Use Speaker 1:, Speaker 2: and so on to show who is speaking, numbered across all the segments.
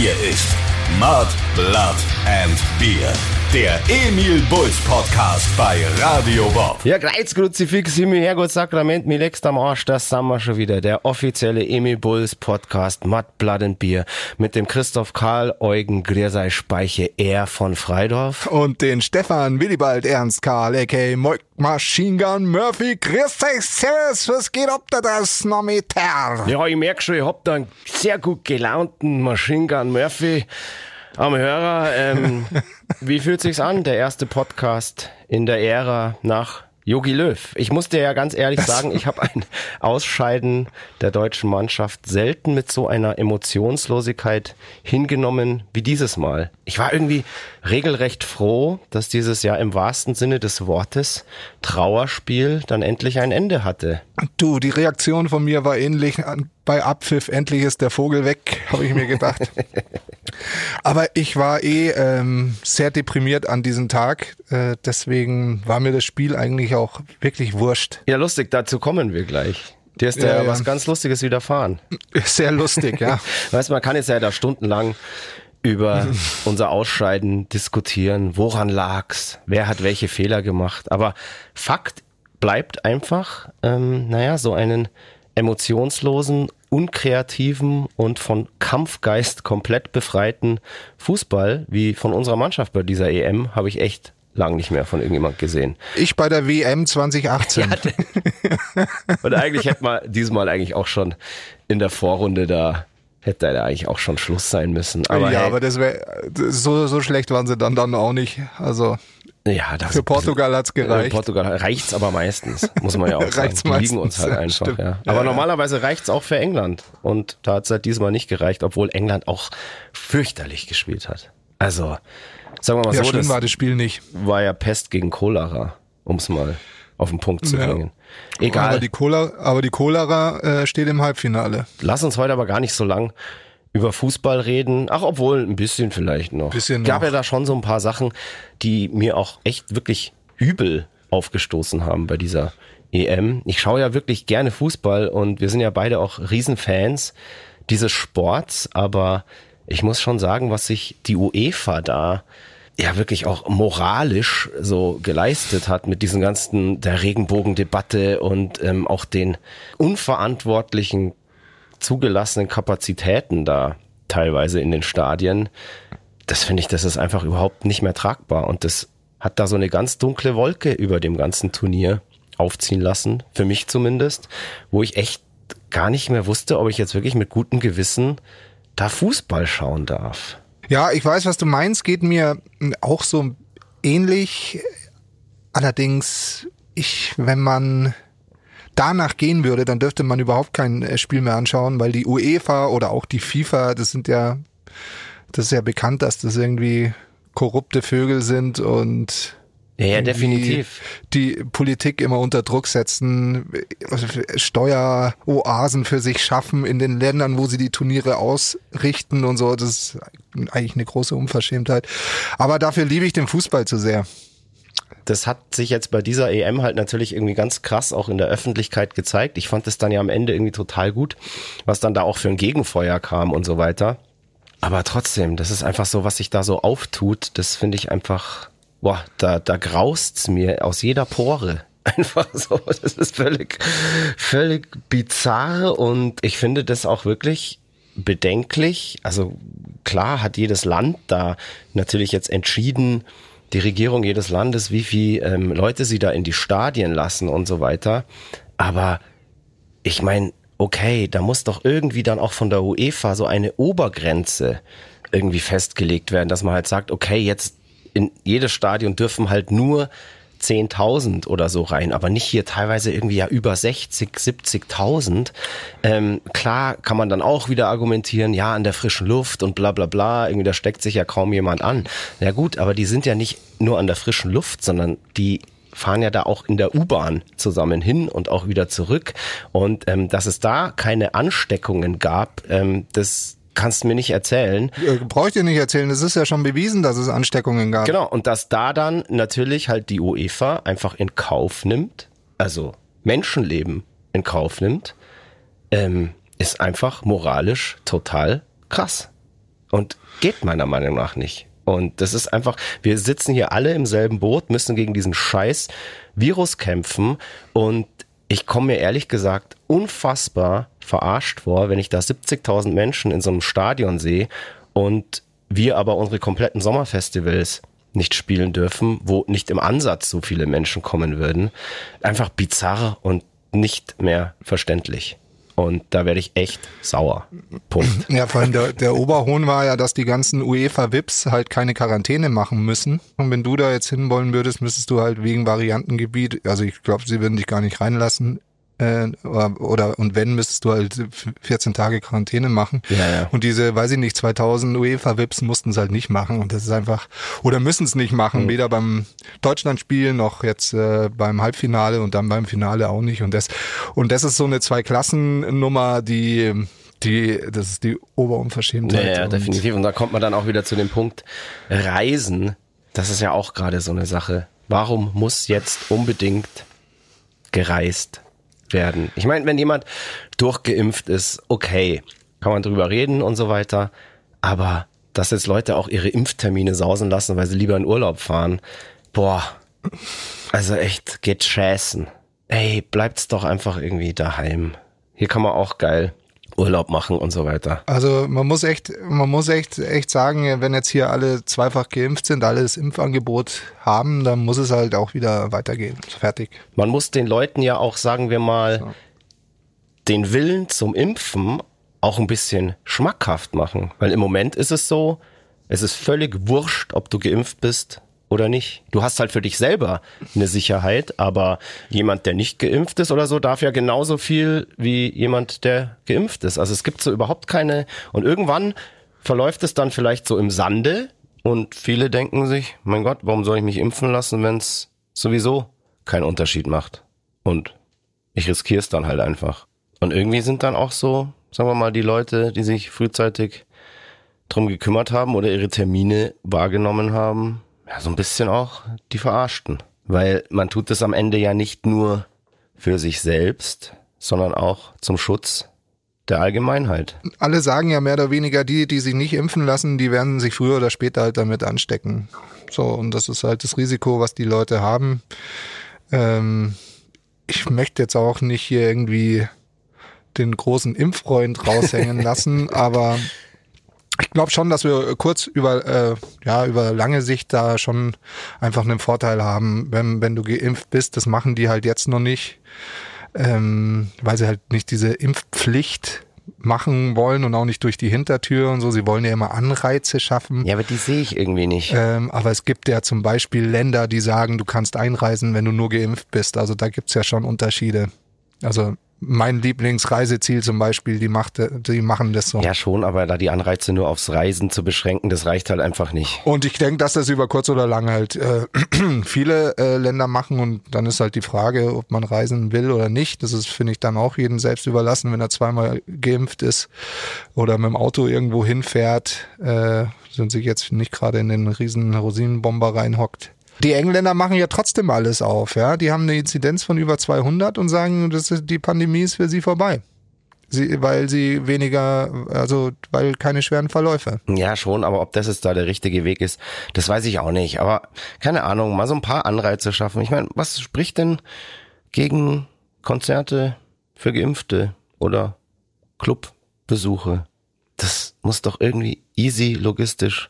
Speaker 1: Hier ist Mud, Blood and Beer. Der Emil Bulls Podcast bei Radio Bob.
Speaker 2: Ja, Kreuz, Kruzifix, Himmel, Herrgott, Sakrament, mir leckst am Arsch, das sind wir schon wieder. Der offizielle Emil Bulls Podcast, Mud, Blood and Beer, mit dem Christoph Karl Eugen Griersei Speiche, er von Freidorf.
Speaker 3: Und den Stefan Willibald Ernst Karl, a.k.a. Moik Machine Gun Murphy. Grüß dich, Servus, was geht ab da das Nometer?
Speaker 2: Ja, ich merk schon, ich hab da einen sehr gut gelaunten Machine Gun Murphy am Hörer. Ähm, wie fühlt sich's an, der erste Podcast in der Ära nach Jogi Löw. Ich muss dir ja ganz ehrlich sagen, ich habe ein Ausscheiden der deutschen Mannschaft selten mit so einer Emotionslosigkeit hingenommen wie dieses Mal. Ich war irgendwie regelrecht froh, dass dieses Jahr im wahrsten Sinne des Wortes Trauerspiel dann endlich ein Ende hatte.
Speaker 3: Du, die Reaktion von mir war ähnlich bei Abpfiff. Endlich ist der Vogel weg, habe ich mir gedacht. Aber ich war eh ähm, sehr deprimiert an diesem Tag. Äh, deswegen war mir das Spiel eigentlich auch wirklich wurscht.
Speaker 2: Ja, lustig, dazu kommen wir gleich. Dir ist ja, ja, was ganz Lustiges widerfahren.
Speaker 3: Sehr lustig, ja.
Speaker 2: weißt man kann jetzt ja da stundenlang über unser Ausscheiden diskutieren. Woran lag's? Wer hat welche Fehler gemacht? Aber Fakt bleibt einfach, ähm, naja, so einen emotionslosen, unkreativen und von Kampfgeist komplett befreiten Fußball wie von unserer Mannschaft bei dieser EM habe ich echt lang nicht mehr von irgendjemand gesehen.
Speaker 3: Ich bei der WM 2018.
Speaker 2: Ja, und eigentlich hätte man diesmal eigentlich auch schon in der Vorrunde da hätte da eigentlich auch schon Schluss sein müssen.
Speaker 3: Aber ja, hey, aber das wäre so so schlecht waren sie dann dann auch nicht. Also
Speaker 2: ja, das
Speaker 3: für Portugal hat's gereicht.
Speaker 2: Portugal reicht's aber meistens, muss man ja auch sagen. Die liegen uns halt einfach. Stimmt. Ja. Aber ja, normalerweise ja. reicht's auch für England und da hat's halt diesmal nicht gereicht, obwohl England auch fürchterlich gespielt hat. Also sagen wir mal
Speaker 3: ja,
Speaker 2: so,
Speaker 3: schlimm das war das Spiel nicht.
Speaker 2: War ja Pest gegen Cholera, um's mal auf den Punkt zu bringen. Egal.
Speaker 3: Aber die, Cholera, aber die Cholera äh, steht im Halbfinale.
Speaker 2: Lass uns heute aber gar nicht so lang über Fußball reden. Ach, obwohl ein bisschen vielleicht noch.
Speaker 3: Bisschen
Speaker 2: Gab
Speaker 3: noch.
Speaker 2: ja da schon so ein paar Sachen, die mir auch echt wirklich übel aufgestoßen haben bei dieser EM. Ich schaue ja wirklich gerne Fußball und wir sind ja beide auch Riesenfans dieses Sports, aber ich muss schon sagen, was sich die UEFA da ja wirklich auch moralisch so geleistet hat mit diesen ganzen der Regenbogendebatte und ähm, auch den unverantwortlichen zugelassenen Kapazitäten da teilweise in den Stadien, das finde ich, das ist einfach überhaupt nicht mehr tragbar. Und das hat da so eine ganz dunkle Wolke über dem ganzen Turnier aufziehen lassen, für mich zumindest, wo ich echt gar nicht mehr wusste, ob ich jetzt wirklich mit gutem Gewissen da Fußball schauen darf.
Speaker 3: Ja, ich weiß, was du meinst, geht mir auch so ähnlich. Allerdings, ich, wenn man danach gehen würde, dann dürfte man überhaupt kein äh, Spiel mehr anschauen, weil die UEFA oder auch die FIFA, das sind ja, das ist ja bekannt, dass das irgendwie korrupte Vögel sind und
Speaker 2: ja, ja, definitiv.
Speaker 3: Die Politik immer unter Druck setzen, Steueroasen für sich schaffen in den Ländern, wo sie die Turniere ausrichten und so. Das ist eigentlich eine große Unverschämtheit. Aber dafür liebe ich den Fußball zu sehr
Speaker 2: das hat sich jetzt bei dieser EM halt natürlich irgendwie ganz krass auch in der Öffentlichkeit gezeigt. Ich fand es dann ja am Ende irgendwie total gut, was dann da auch für ein Gegenfeuer kam und so weiter. Aber trotzdem, das ist einfach so, was sich da so auftut, das finde ich einfach, boah, da, da graust's mir aus jeder Pore. Einfach so, das ist völlig, völlig bizarr und ich finde das auch wirklich bedenklich. Also klar hat jedes Land da natürlich jetzt entschieden, die Regierung jedes Landes, wie viel ähm, Leute sie da in die Stadien lassen und so weiter. Aber ich meine, okay, da muss doch irgendwie dann auch von der UEFA so eine Obergrenze irgendwie festgelegt werden, dass man halt sagt, okay, jetzt in jedes Stadion dürfen halt nur 10.000 oder so rein, aber nicht hier teilweise irgendwie ja über 60, 70.000. Ähm, klar kann man dann auch wieder argumentieren, ja, an der frischen Luft und bla bla bla, irgendwie da steckt sich ja kaum jemand an. Ja gut, aber die sind ja nicht nur an der frischen Luft, sondern die fahren ja da auch in der U-Bahn zusammen hin und auch wieder zurück. Und ähm, dass es da keine Ansteckungen gab, ähm, das kannst du mir nicht erzählen.
Speaker 3: Äh, Brauche ich dir nicht erzählen, es ist ja schon bewiesen, dass es Ansteckungen gab.
Speaker 2: Genau, und dass da dann natürlich halt die UEFA einfach in Kauf nimmt, also Menschenleben in Kauf nimmt, ähm, ist einfach moralisch total krass. Und geht meiner Meinung nach nicht. Und das ist einfach, wir sitzen hier alle im selben Boot, müssen gegen diesen scheiß Virus kämpfen. Und ich komme mir ehrlich gesagt unfassbar verarscht vor, wenn ich da 70.000 Menschen in so einem Stadion sehe und wir aber unsere kompletten Sommerfestivals nicht spielen dürfen, wo nicht im Ansatz so viele Menschen kommen würden. Einfach bizarr und nicht mehr verständlich. Und da werde ich echt sauer. Punkt.
Speaker 3: Ja, vor allem der, der Oberhohn war ja, dass die ganzen UEFA-VIPs halt keine Quarantäne machen müssen. Und wenn du da jetzt hinwollen würdest, müsstest du halt wegen Variantengebiet, also ich glaube, sie würden dich gar nicht reinlassen, äh, oder und wenn müsstest du halt 14 Tage Quarantäne machen.
Speaker 2: Ja, ja.
Speaker 3: Und diese, weiß ich nicht, 2000 UEFA Vips mussten es halt nicht machen und das ist einfach oder müssen es nicht machen, mhm. weder beim Deutschlandspiel noch jetzt äh, beim Halbfinale und dann beim Finale auch nicht und das und das ist so eine Zwei-Klassen-Nummer, die die, das ist die Oberunverschämtheit.
Speaker 2: Ja, ja, definitiv. Und da kommt man dann auch wieder zu dem Punkt Reisen. Das ist ja auch gerade so eine Sache. Warum muss jetzt unbedingt gereist werden. Ich meine, wenn jemand durchgeimpft ist, okay, kann man drüber reden und so weiter. Aber dass jetzt Leute auch ihre Impftermine sausen lassen, weil sie lieber in Urlaub fahren, boah, also echt, geht schäßen. Ey, bleibt's doch einfach irgendwie daheim. Hier kann man auch geil Urlaub machen und so weiter.
Speaker 3: Also man muss echt, man muss echt, echt sagen, wenn jetzt hier alle zweifach geimpft sind, alle das Impfangebot haben, dann muss es halt auch wieder weitergehen. Fertig.
Speaker 2: Man muss den Leuten ja auch, sagen wir mal, so. den Willen zum Impfen auch ein bisschen schmackhaft machen. Weil im Moment ist es so, es ist völlig wurscht, ob du geimpft bist oder nicht. Du hast halt für dich selber eine Sicherheit, aber jemand, der nicht geimpft ist oder so, darf ja genauso viel wie jemand, der geimpft ist. Also es gibt so überhaupt keine, und irgendwann verläuft es dann vielleicht so im Sande und viele denken sich, mein Gott, warum soll ich mich impfen lassen, wenn es sowieso keinen Unterschied macht? Und ich riskiere es dann halt einfach. Und irgendwie sind dann auch so, sagen wir mal, die Leute, die sich frühzeitig drum gekümmert haben oder ihre Termine wahrgenommen haben, ja, so ein bisschen auch die Verarschten. Weil man tut es am Ende ja nicht nur für sich selbst, sondern auch zum Schutz der Allgemeinheit.
Speaker 3: Alle sagen ja mehr oder weniger, die, die sich nicht impfen lassen, die werden sich früher oder später halt damit anstecken. So, und das ist halt das Risiko, was die Leute haben. Ähm, ich möchte jetzt auch nicht hier irgendwie den großen Impffreund raushängen lassen, aber ich glaube schon, dass wir kurz über äh, ja über lange Sicht da schon einfach einen Vorteil haben, wenn wenn du geimpft bist. Das machen die halt jetzt noch nicht, ähm, weil sie halt nicht diese Impfpflicht machen wollen und auch nicht durch die Hintertür und so. Sie wollen ja immer Anreize schaffen.
Speaker 2: Ja, aber die sehe ich irgendwie nicht.
Speaker 3: Ähm, aber es gibt ja zum Beispiel Länder, die sagen, du kannst einreisen, wenn du nur geimpft bist. Also da gibt's ja schon Unterschiede. Also mein Lieblingsreiseziel zum Beispiel, die, macht, die machen das so.
Speaker 2: Ja, schon, aber da die Anreize nur aufs Reisen zu beschränken, das reicht halt einfach nicht.
Speaker 3: Und ich denke, dass das über kurz oder lang halt äh, viele äh, Länder machen und dann ist halt die Frage, ob man reisen will oder nicht. Das ist, finde ich, dann auch jedem selbst überlassen, wenn er zweimal geimpft ist oder mit dem Auto irgendwo hinfährt, äh, sind sich jetzt nicht gerade in den riesen Rosinenbomber reinhockt. Die Engländer machen ja trotzdem alles auf, ja. Die haben eine Inzidenz von über 200 und sagen, das ist, die Pandemie ist für sie vorbei. Sie, weil sie weniger, also weil keine schweren Verläufe.
Speaker 2: Ja, schon, aber ob das jetzt da der richtige Weg ist, das weiß ich auch nicht. Aber keine Ahnung, mal so ein paar Anreize schaffen. Ich meine, was spricht denn gegen Konzerte für Geimpfte oder Clubbesuche? Das muss doch irgendwie easy logistisch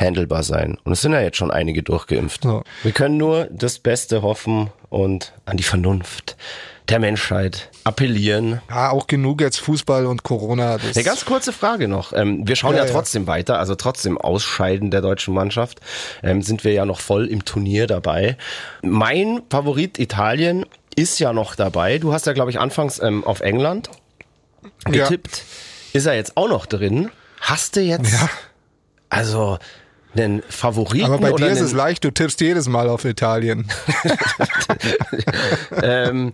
Speaker 2: handelbar sein. Und es sind ja jetzt schon einige durchgeimpft. Ja. Wir können nur das Beste hoffen und an die Vernunft der Menschheit appellieren.
Speaker 3: Ja, auch genug jetzt Fußball und Corona.
Speaker 2: Eine ganz kurze Frage noch. Ähm, wir schauen ja, ja trotzdem ja. weiter, also trotzdem Ausscheiden der deutschen Mannschaft ähm, sind wir ja noch voll im Turnier dabei. Mein Favorit Italien ist ja noch dabei. Du hast ja, glaube ich, anfangs ähm, auf England getippt. Ist er jetzt auch noch drin? Hast du jetzt? Ja. Also einen Favoriten.
Speaker 3: Aber bei dir ist es leicht, du tippst jedes Mal auf Italien.
Speaker 2: ähm,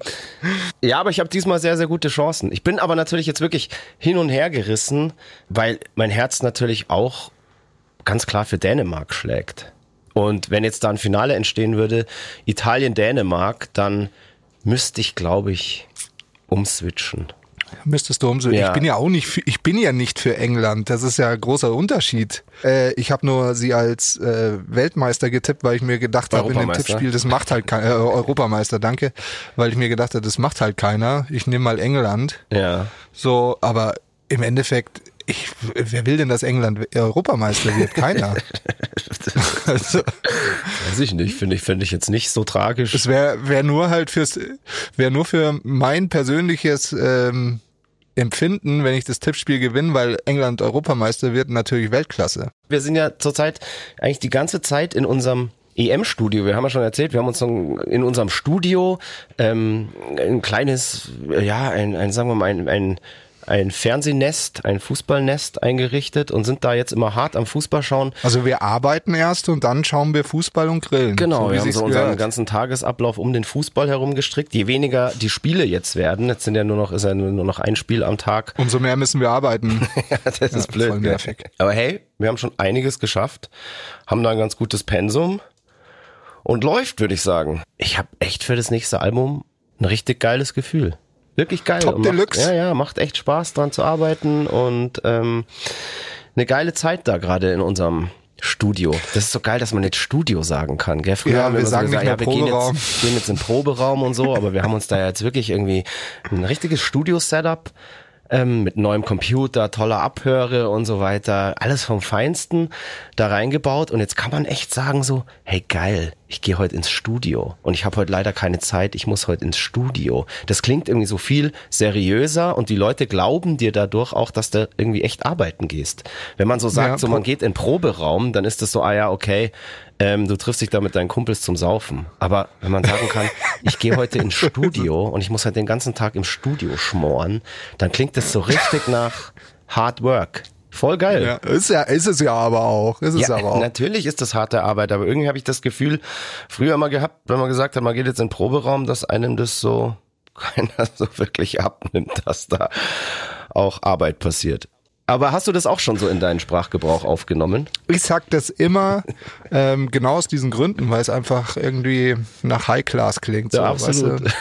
Speaker 2: ja, aber ich habe diesmal sehr, sehr gute Chancen. Ich bin aber natürlich jetzt wirklich hin und her gerissen, weil mein Herz natürlich auch ganz klar für Dänemark schlägt. Und wenn jetzt da ein Finale entstehen würde, Italien-Dänemark, dann müsste ich, glaube ich, umswitchen.
Speaker 3: Müsstest du umso.
Speaker 2: Ja.
Speaker 3: Ich bin ja auch nicht, für, ich bin ja nicht für England. Das ist ja ein großer Unterschied. Äh, ich habe nur sie als äh, Weltmeister getippt, weil ich mir gedacht habe in dem. Tippspiel, das macht halt keiner. Äh, Europameister, danke, weil ich mir gedacht habe, das macht halt keiner. Ich nehme mal England.
Speaker 2: Ja.
Speaker 3: So, aber im Endeffekt, ich, wer will denn, dass England Europameister wird? Keiner. also,
Speaker 2: Weiß ich nicht, finde ich, finde ich jetzt nicht so tragisch.
Speaker 3: es wäre wär nur halt fürs, wäre nur für mein persönliches ähm, Empfinden, wenn ich das Tippspiel gewinne, weil England Europameister wird, natürlich Weltklasse.
Speaker 2: Wir sind ja zurzeit eigentlich die ganze Zeit in unserem EM-Studio. Wir haben ja schon erzählt, wir haben uns in unserem Studio ähm, ein kleines, ja, ein, ein sagen wir mal, ein, ein, ein Fernsehnest, ein Fußballnest eingerichtet und sind da jetzt immer hart am Fußball schauen.
Speaker 3: Also wir arbeiten erst und dann schauen wir Fußball und grillen.
Speaker 2: Genau,
Speaker 3: so
Speaker 2: wir haben so unseren
Speaker 3: gehört.
Speaker 2: ganzen Tagesablauf um den Fußball herum gestrickt. Je weniger die Spiele jetzt werden, jetzt sind ja nur noch, ist ja nur noch ein Spiel am Tag.
Speaker 3: Umso mehr müssen wir arbeiten.
Speaker 2: Ja, das ist blöd.
Speaker 3: voll nervig.
Speaker 2: Aber hey, wir haben schon einiges geschafft, haben da ein ganz gutes Pensum und läuft, würde ich sagen. Ich habe echt für das nächste Album ein richtig geiles Gefühl. Wirklich geil.
Speaker 3: Top
Speaker 2: macht,
Speaker 3: Deluxe.
Speaker 2: Ja, ja, macht echt Spaß dran zu arbeiten und ähm, eine geile Zeit da gerade in unserem Studio. Das ist so geil, dass man jetzt Studio sagen kann. Gell? Früher
Speaker 3: Ja,
Speaker 2: haben wir,
Speaker 3: wir
Speaker 2: immer so
Speaker 3: sagen
Speaker 2: gesagt,
Speaker 3: nicht
Speaker 2: ja, wir gehen jetzt, gehen jetzt in den Proberaum und so, aber wir haben uns da jetzt wirklich irgendwie ein richtiges Studio-Setup ähm, mit neuem Computer, toller Abhöre und so weiter, alles vom Feinsten da reingebaut und jetzt kann man echt sagen so, hey geil, ich gehe heute ins Studio und ich habe heute leider keine Zeit, ich muss heute ins Studio. Das klingt irgendwie so viel seriöser und die Leute glauben dir dadurch auch, dass du irgendwie echt arbeiten gehst. Wenn man so sagt,
Speaker 3: Ja,
Speaker 2: so man geht in Proberaum, dann ist das so, ah ja, okay, ähm, du triffst dich da mit deinen Kumpels zum Saufen. Aber wenn man sagen kann, ich gehe heute ins Studio und ich muss halt den ganzen Tag im Studio schmoren, dann klingt das so richtig nach Hard Work. Voll geil.
Speaker 3: ja, ist ja, ist es ja aber auch. Ist es
Speaker 2: Ja,
Speaker 3: aber auch.
Speaker 2: natürlich ist das harte Arbeit, aber irgendwie habe ich das Gefühl, früher immer gehabt, wenn man gesagt hat, man geht jetzt in den Proberaum, dass einem das so keiner so wirklich abnimmt, dass da auch Arbeit passiert. Aber hast du das auch schon so in deinen Sprachgebrauch aufgenommen?
Speaker 3: Ich sag das immer ähm, genau aus diesen Gründen, weil es einfach irgendwie nach High Class klingt. So,
Speaker 2: Ja, absolut.
Speaker 3: Weißt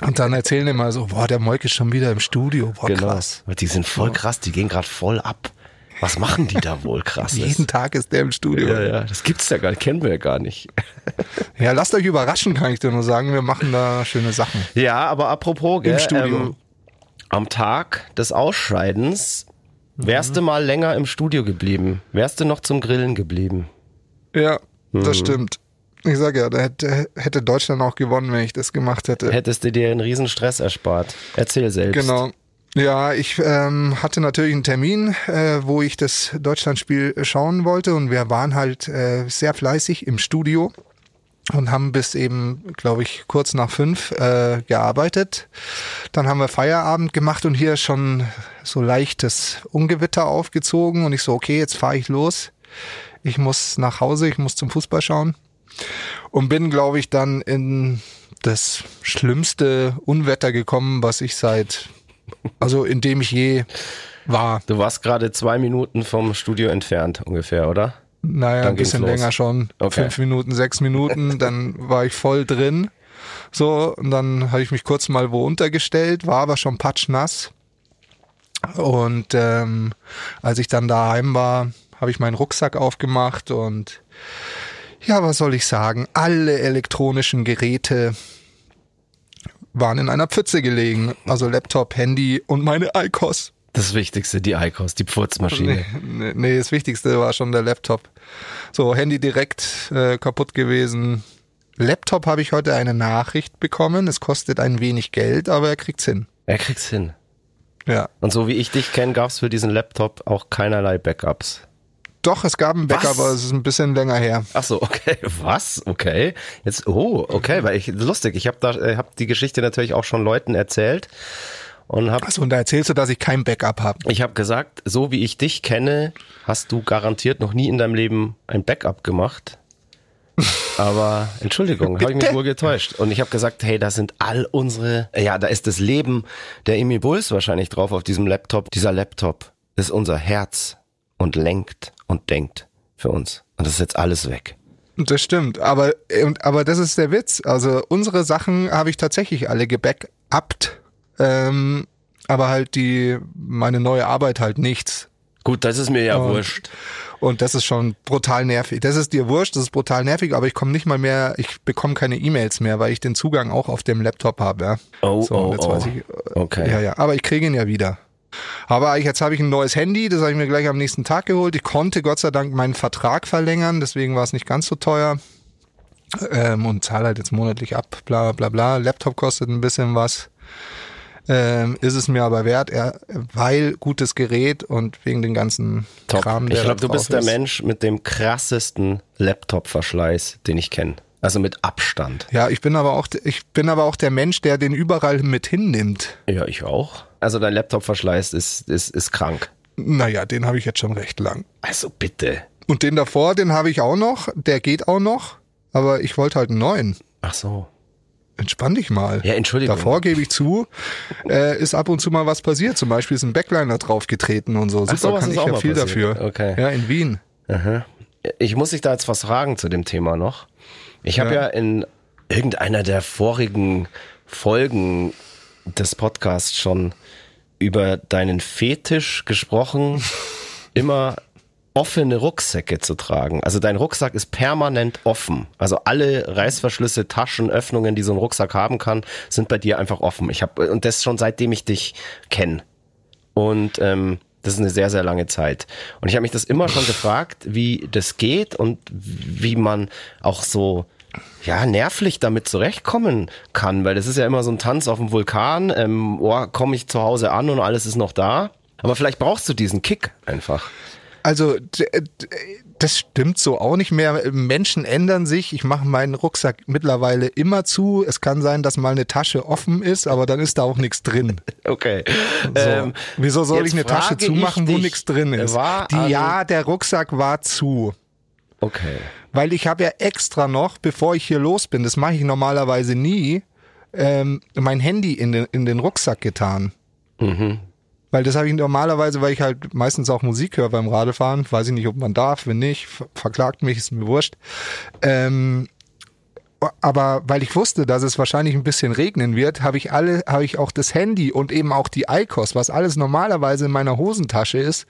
Speaker 3: du? Und dann erzählen immer so, boah, der Moik ist schon wieder im Studio. Boah, krass.
Speaker 2: Genau. Die sind voll krass, die gehen gerade voll ab. Was machen die da wohl krasses?
Speaker 3: Jeden Tag ist der im Studio.
Speaker 2: ja, ja, das gibt's ja gar nicht, kennen wir ja gar nicht.
Speaker 3: Ja, lasst euch überraschen, kann ich dir nur sagen. Wir machen da schöne Sachen.
Speaker 2: Ja, aber apropos, gell,
Speaker 3: Im Studio.
Speaker 2: Ähm, am Tag des Ausscheidens wärst du mal länger im Studio geblieben, wärst du noch zum Grillen geblieben.
Speaker 3: Ja,
Speaker 2: Mhm.
Speaker 3: das stimmt. Ich sag ja, da hätte, hätte Deutschland auch gewonnen, wenn ich das gemacht hätte.
Speaker 2: Hättest du dir einen riesen Stress erspart. Erzähl selbst.
Speaker 3: Genau. Ja, ich ähm, hatte natürlich einen Termin, äh, wo ich das Deutschlandspiel schauen wollte und wir waren halt äh, sehr fleißig im Studio und haben bis eben, glaube ich, kurz nach fünf äh, gearbeitet. Dann haben wir Feierabend gemacht und hier schon so leichtes Ungewitter aufgezogen und ich so, okay, jetzt fahre ich los. Ich muss nach Hause, ich muss zum Fußball schauen und bin, glaube ich, dann in das schlimmste Unwetter gekommen, was ich seit, also in dem ich je war.
Speaker 2: Du warst gerade zwei Minuten vom Studio entfernt ungefähr, oder?
Speaker 3: Naja,
Speaker 2: Dann
Speaker 3: ein bisschen länger schon.
Speaker 2: Okay.
Speaker 3: Fünf Minuten, sechs Minuten, dann war ich voll drin. So, und dann habe ich mich kurz mal wo untergestellt, war aber schon patschnass. Und ähm, als ich dann daheim war, habe ich meinen Rucksack aufgemacht und ja, was soll ich sagen? Alle elektronischen Geräte waren in einer Pfütze gelegen. Also Laptop, Handy und meine ICOS.
Speaker 2: Das Wichtigste, die ICOS, die Pfurzmaschine.
Speaker 3: Nee, nee, das Wichtigste war schon der Laptop. So, Handy direkt äh, kaputt gewesen. Laptop habe ich heute eine Nachricht bekommen. Es kostet ein wenig Geld, aber er kriegt's hin.
Speaker 2: Er kriegt's hin.
Speaker 3: Ja.
Speaker 2: Und so wie ich dich kenne, gab's für diesen Laptop auch keinerlei Backups.
Speaker 3: Doch, es gab ein Backup,
Speaker 2: Was?
Speaker 3: aber es ist ein bisschen länger her.
Speaker 2: Ach so, okay. Was? Okay. Jetzt, oh, okay, weil ich lustig. Ich habe da, äh, hab die Geschichte natürlich auch schon Leuten erzählt und habe
Speaker 3: Achso, und da erzählst du, dass ich kein Backup habe.
Speaker 2: Ich habe gesagt, so wie ich dich kenne, hast du garantiert noch nie in deinem Leben ein Backup gemacht. Aber Entschuldigung, habe ich mich wohl getäuscht. Und ich habe gesagt, hey, da sind all unsere, ja, da ist das Leben der Emil Bulls wahrscheinlich drauf auf diesem Laptop. Dieser Laptop ist unser Herz und lenkt und denkt für uns. Und das ist jetzt alles weg.
Speaker 3: Das stimmt, aber, aber das ist der Witz. Also unsere Sachen habe ich tatsächlich alle gebackupt. Ähm, aber halt die, meine neue Arbeit halt nichts.
Speaker 2: Gut, das ist mir ja
Speaker 3: Und-
Speaker 2: wurscht.
Speaker 3: Und das ist schon brutal nervig. Das ist dir wurscht, das ist brutal nervig, aber ich komme nicht mal mehr, ich bekomme keine E-Mails mehr, weil ich den Zugang auch auf dem Laptop habe. Ja.
Speaker 2: Oh,
Speaker 3: so,
Speaker 2: oh,
Speaker 3: jetzt
Speaker 2: oh.
Speaker 3: weiß ich, äh,
Speaker 2: Okay.
Speaker 3: Ja, ja, aber ich kriege ihn ja wieder. Aber jetzt habe ich ein neues Handy, das habe ich mir gleich am nächsten Tag geholt. Ich konnte Gott sei Dank meinen Vertrag verlängern, deswegen war es nicht ganz so teuer. Ähm, und zahle halt jetzt monatlich ab, bla bla bla. Laptop kostet ein bisschen was. Ähm, ist es mir aber wert, er, weil gutes Gerät und wegen den ganzen
Speaker 2: Top.
Speaker 3: Kram, der
Speaker 2: ich glaube, du bist
Speaker 3: drauf
Speaker 2: der
Speaker 3: ist.
Speaker 2: Mensch mit dem krassesten Laptop-Verschleiß, den ich kenne. Also mit Abstand.
Speaker 3: Ja, ich bin aber auch, ich bin aber auch der Mensch, der den überall mit hinnimmt.
Speaker 2: Ja, ich auch. Also dein Laptop-Verschleiß ist, ist, ist krank.
Speaker 3: Naja, den habe ich jetzt schon recht lang.
Speaker 2: Also bitte.
Speaker 3: Und den davor, den habe ich auch noch, der geht auch noch, aber ich wollte halt einen neuen.
Speaker 2: Ach so.
Speaker 3: Entspann dich mal.
Speaker 2: Ja, Entschuldigung.
Speaker 3: Davor gebe ich zu, äh, ist ab und zu mal was passiert. Zum Beispiel ist ein Backliner draufgetreten und so. Super,
Speaker 2: sowas
Speaker 3: kann
Speaker 2: ist
Speaker 3: ich
Speaker 2: auch
Speaker 3: ja viel
Speaker 2: passiert.
Speaker 3: dafür.
Speaker 2: Okay.
Speaker 3: Ja, in Wien.
Speaker 2: Aha. Ich muss dich da jetzt was fragen zu dem Thema noch. Ich habe
Speaker 3: Ja.
Speaker 2: ja in irgendeiner der vorigen Folgen des Podcasts schon über deinen Fetisch gesprochen, immer offene Rucksäcke zu tragen. Also dein Rucksack ist permanent offen. Also alle Reißverschlüsse, Taschen, Öffnungen, die so ein Rucksack haben kann, sind bei dir einfach offen. Ich habe und das schon seitdem ich dich kenne. Und ähm, das ist eine sehr, sehr lange Zeit. Und ich habe mich das immer schon gefragt, wie das geht und wie man auch so ja, nervlich damit zurechtkommen kann, weil das ist ja immer so ein Tanz auf dem Vulkan. Ähm, oh, komme ich zu Hause an und alles ist noch da. Aber vielleicht brauchst du diesen Kick einfach.
Speaker 3: Also d- das stimmt so auch nicht mehr. Menschen ändern sich. Ich mache meinen Rucksack mittlerweile immer zu. Es kann sein, dass mal eine Tasche offen ist, aber dann ist da auch nichts drin.
Speaker 2: Okay.
Speaker 3: So.
Speaker 2: Ähm,
Speaker 3: Wieso soll ich eine Tasche zumachen, wo nichts drin ist?
Speaker 2: War
Speaker 3: Die, ja, der Rucksack war zu.
Speaker 2: Okay.
Speaker 3: Weil ich habe ja extra noch, bevor ich hier los bin, das mache ich normalerweise nie, ähm, mein Handy in den, in den Rucksack getan. Weil das habe ich normalerweise, weil ich halt meistens auch Musik höre beim Radfahren, weiß ich nicht, ob man darf, wenn nicht, ver- verklagt mich, ist mir wurscht. Ähm, aber weil ich wusste, dass es wahrscheinlich ein bisschen regnen wird, habe ich alle, habe ich auch das Handy und eben auch die ICOS, was alles normalerweise in meiner Hosentasche ist,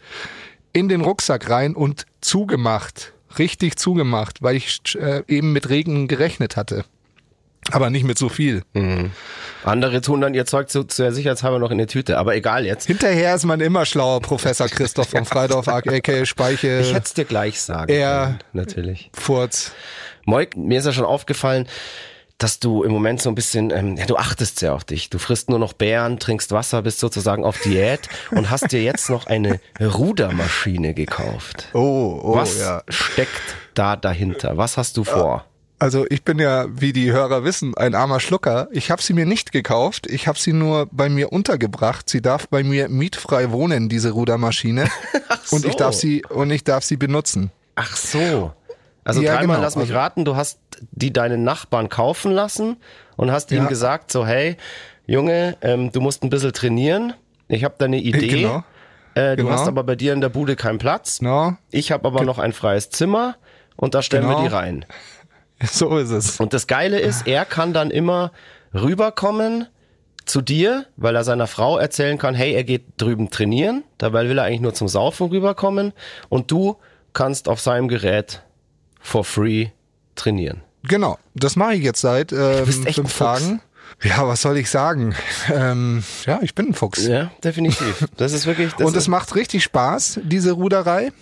Speaker 3: in den Rucksack rein und zugemacht. Richtig zugemacht, weil ich äh, eben mit Regen gerechnet hatte. Aber nicht mit so viel.
Speaker 2: Andere tun dann ihr Zeug zu, zur Sicherheitshalber noch in die Tüte. Aber egal jetzt.
Speaker 3: Hinterher ist man immer schlauer, Professor Christoph von Freidorf, aka Speiche,
Speaker 2: Ich hätte es dir gleich sagen
Speaker 3: er-
Speaker 2: können, natürlich.
Speaker 3: Furz.
Speaker 2: Moik, mir ist ja schon aufgefallen, dass du im Moment so ein bisschen, ähm, ja, du achtest sehr auf dich. Du frisst nur noch Beeren, trinkst Wasser, bist sozusagen auf Diät und hast dir jetzt noch eine Rudermaschine gekauft.
Speaker 3: Oh, oh,
Speaker 2: Was
Speaker 3: ja.
Speaker 2: steckt da dahinter? Was hast du vor?
Speaker 3: Also ich bin ja, wie die Hörer wissen, ein armer Schlucker. Ich habe sie mir nicht gekauft. Ich habe sie nur bei mir untergebracht. Sie darf bei mir mietfrei wohnen, diese Rudermaschine. Und ich
Speaker 2: so.
Speaker 3: darf sie und ich darf sie benutzen.
Speaker 2: Ach so. Also
Speaker 3: Ja,
Speaker 2: dreimal
Speaker 3: genau.
Speaker 2: lass mich
Speaker 3: Also-
Speaker 2: raten, du hast die deinen Nachbarn kaufen lassen und hast ihm
Speaker 3: Ja.
Speaker 2: gesagt, so hey, Junge, ähm, du musst ein bisschen trainieren. Ich habe da eine Idee.
Speaker 3: Genau.
Speaker 2: Äh, du
Speaker 3: Genau.
Speaker 2: hast aber bei dir in der Bude keinen Platz.
Speaker 3: No,
Speaker 2: Ich habe aber noch ein freies Zimmer und da stellen wir
Speaker 3: Genau.
Speaker 2: die rein.
Speaker 3: so ist es.
Speaker 2: Und das Geile ist, er kann dann immer rüberkommen zu dir, weil er seiner Frau erzählen kann, hey, er geht drüben trainieren, dabei will er eigentlich nur zum Saufen rüberkommen und du kannst auf seinem Gerät for free trainieren.
Speaker 3: Genau, das mache ich jetzt seit ähm, fünf. Tagen. Ja, was soll ich sagen? Ähm, ja, ich bin ein Fuchs.
Speaker 2: Ja, definitiv. Das ist wirklich das
Speaker 3: und es macht richtig Spaß, diese Ruderei.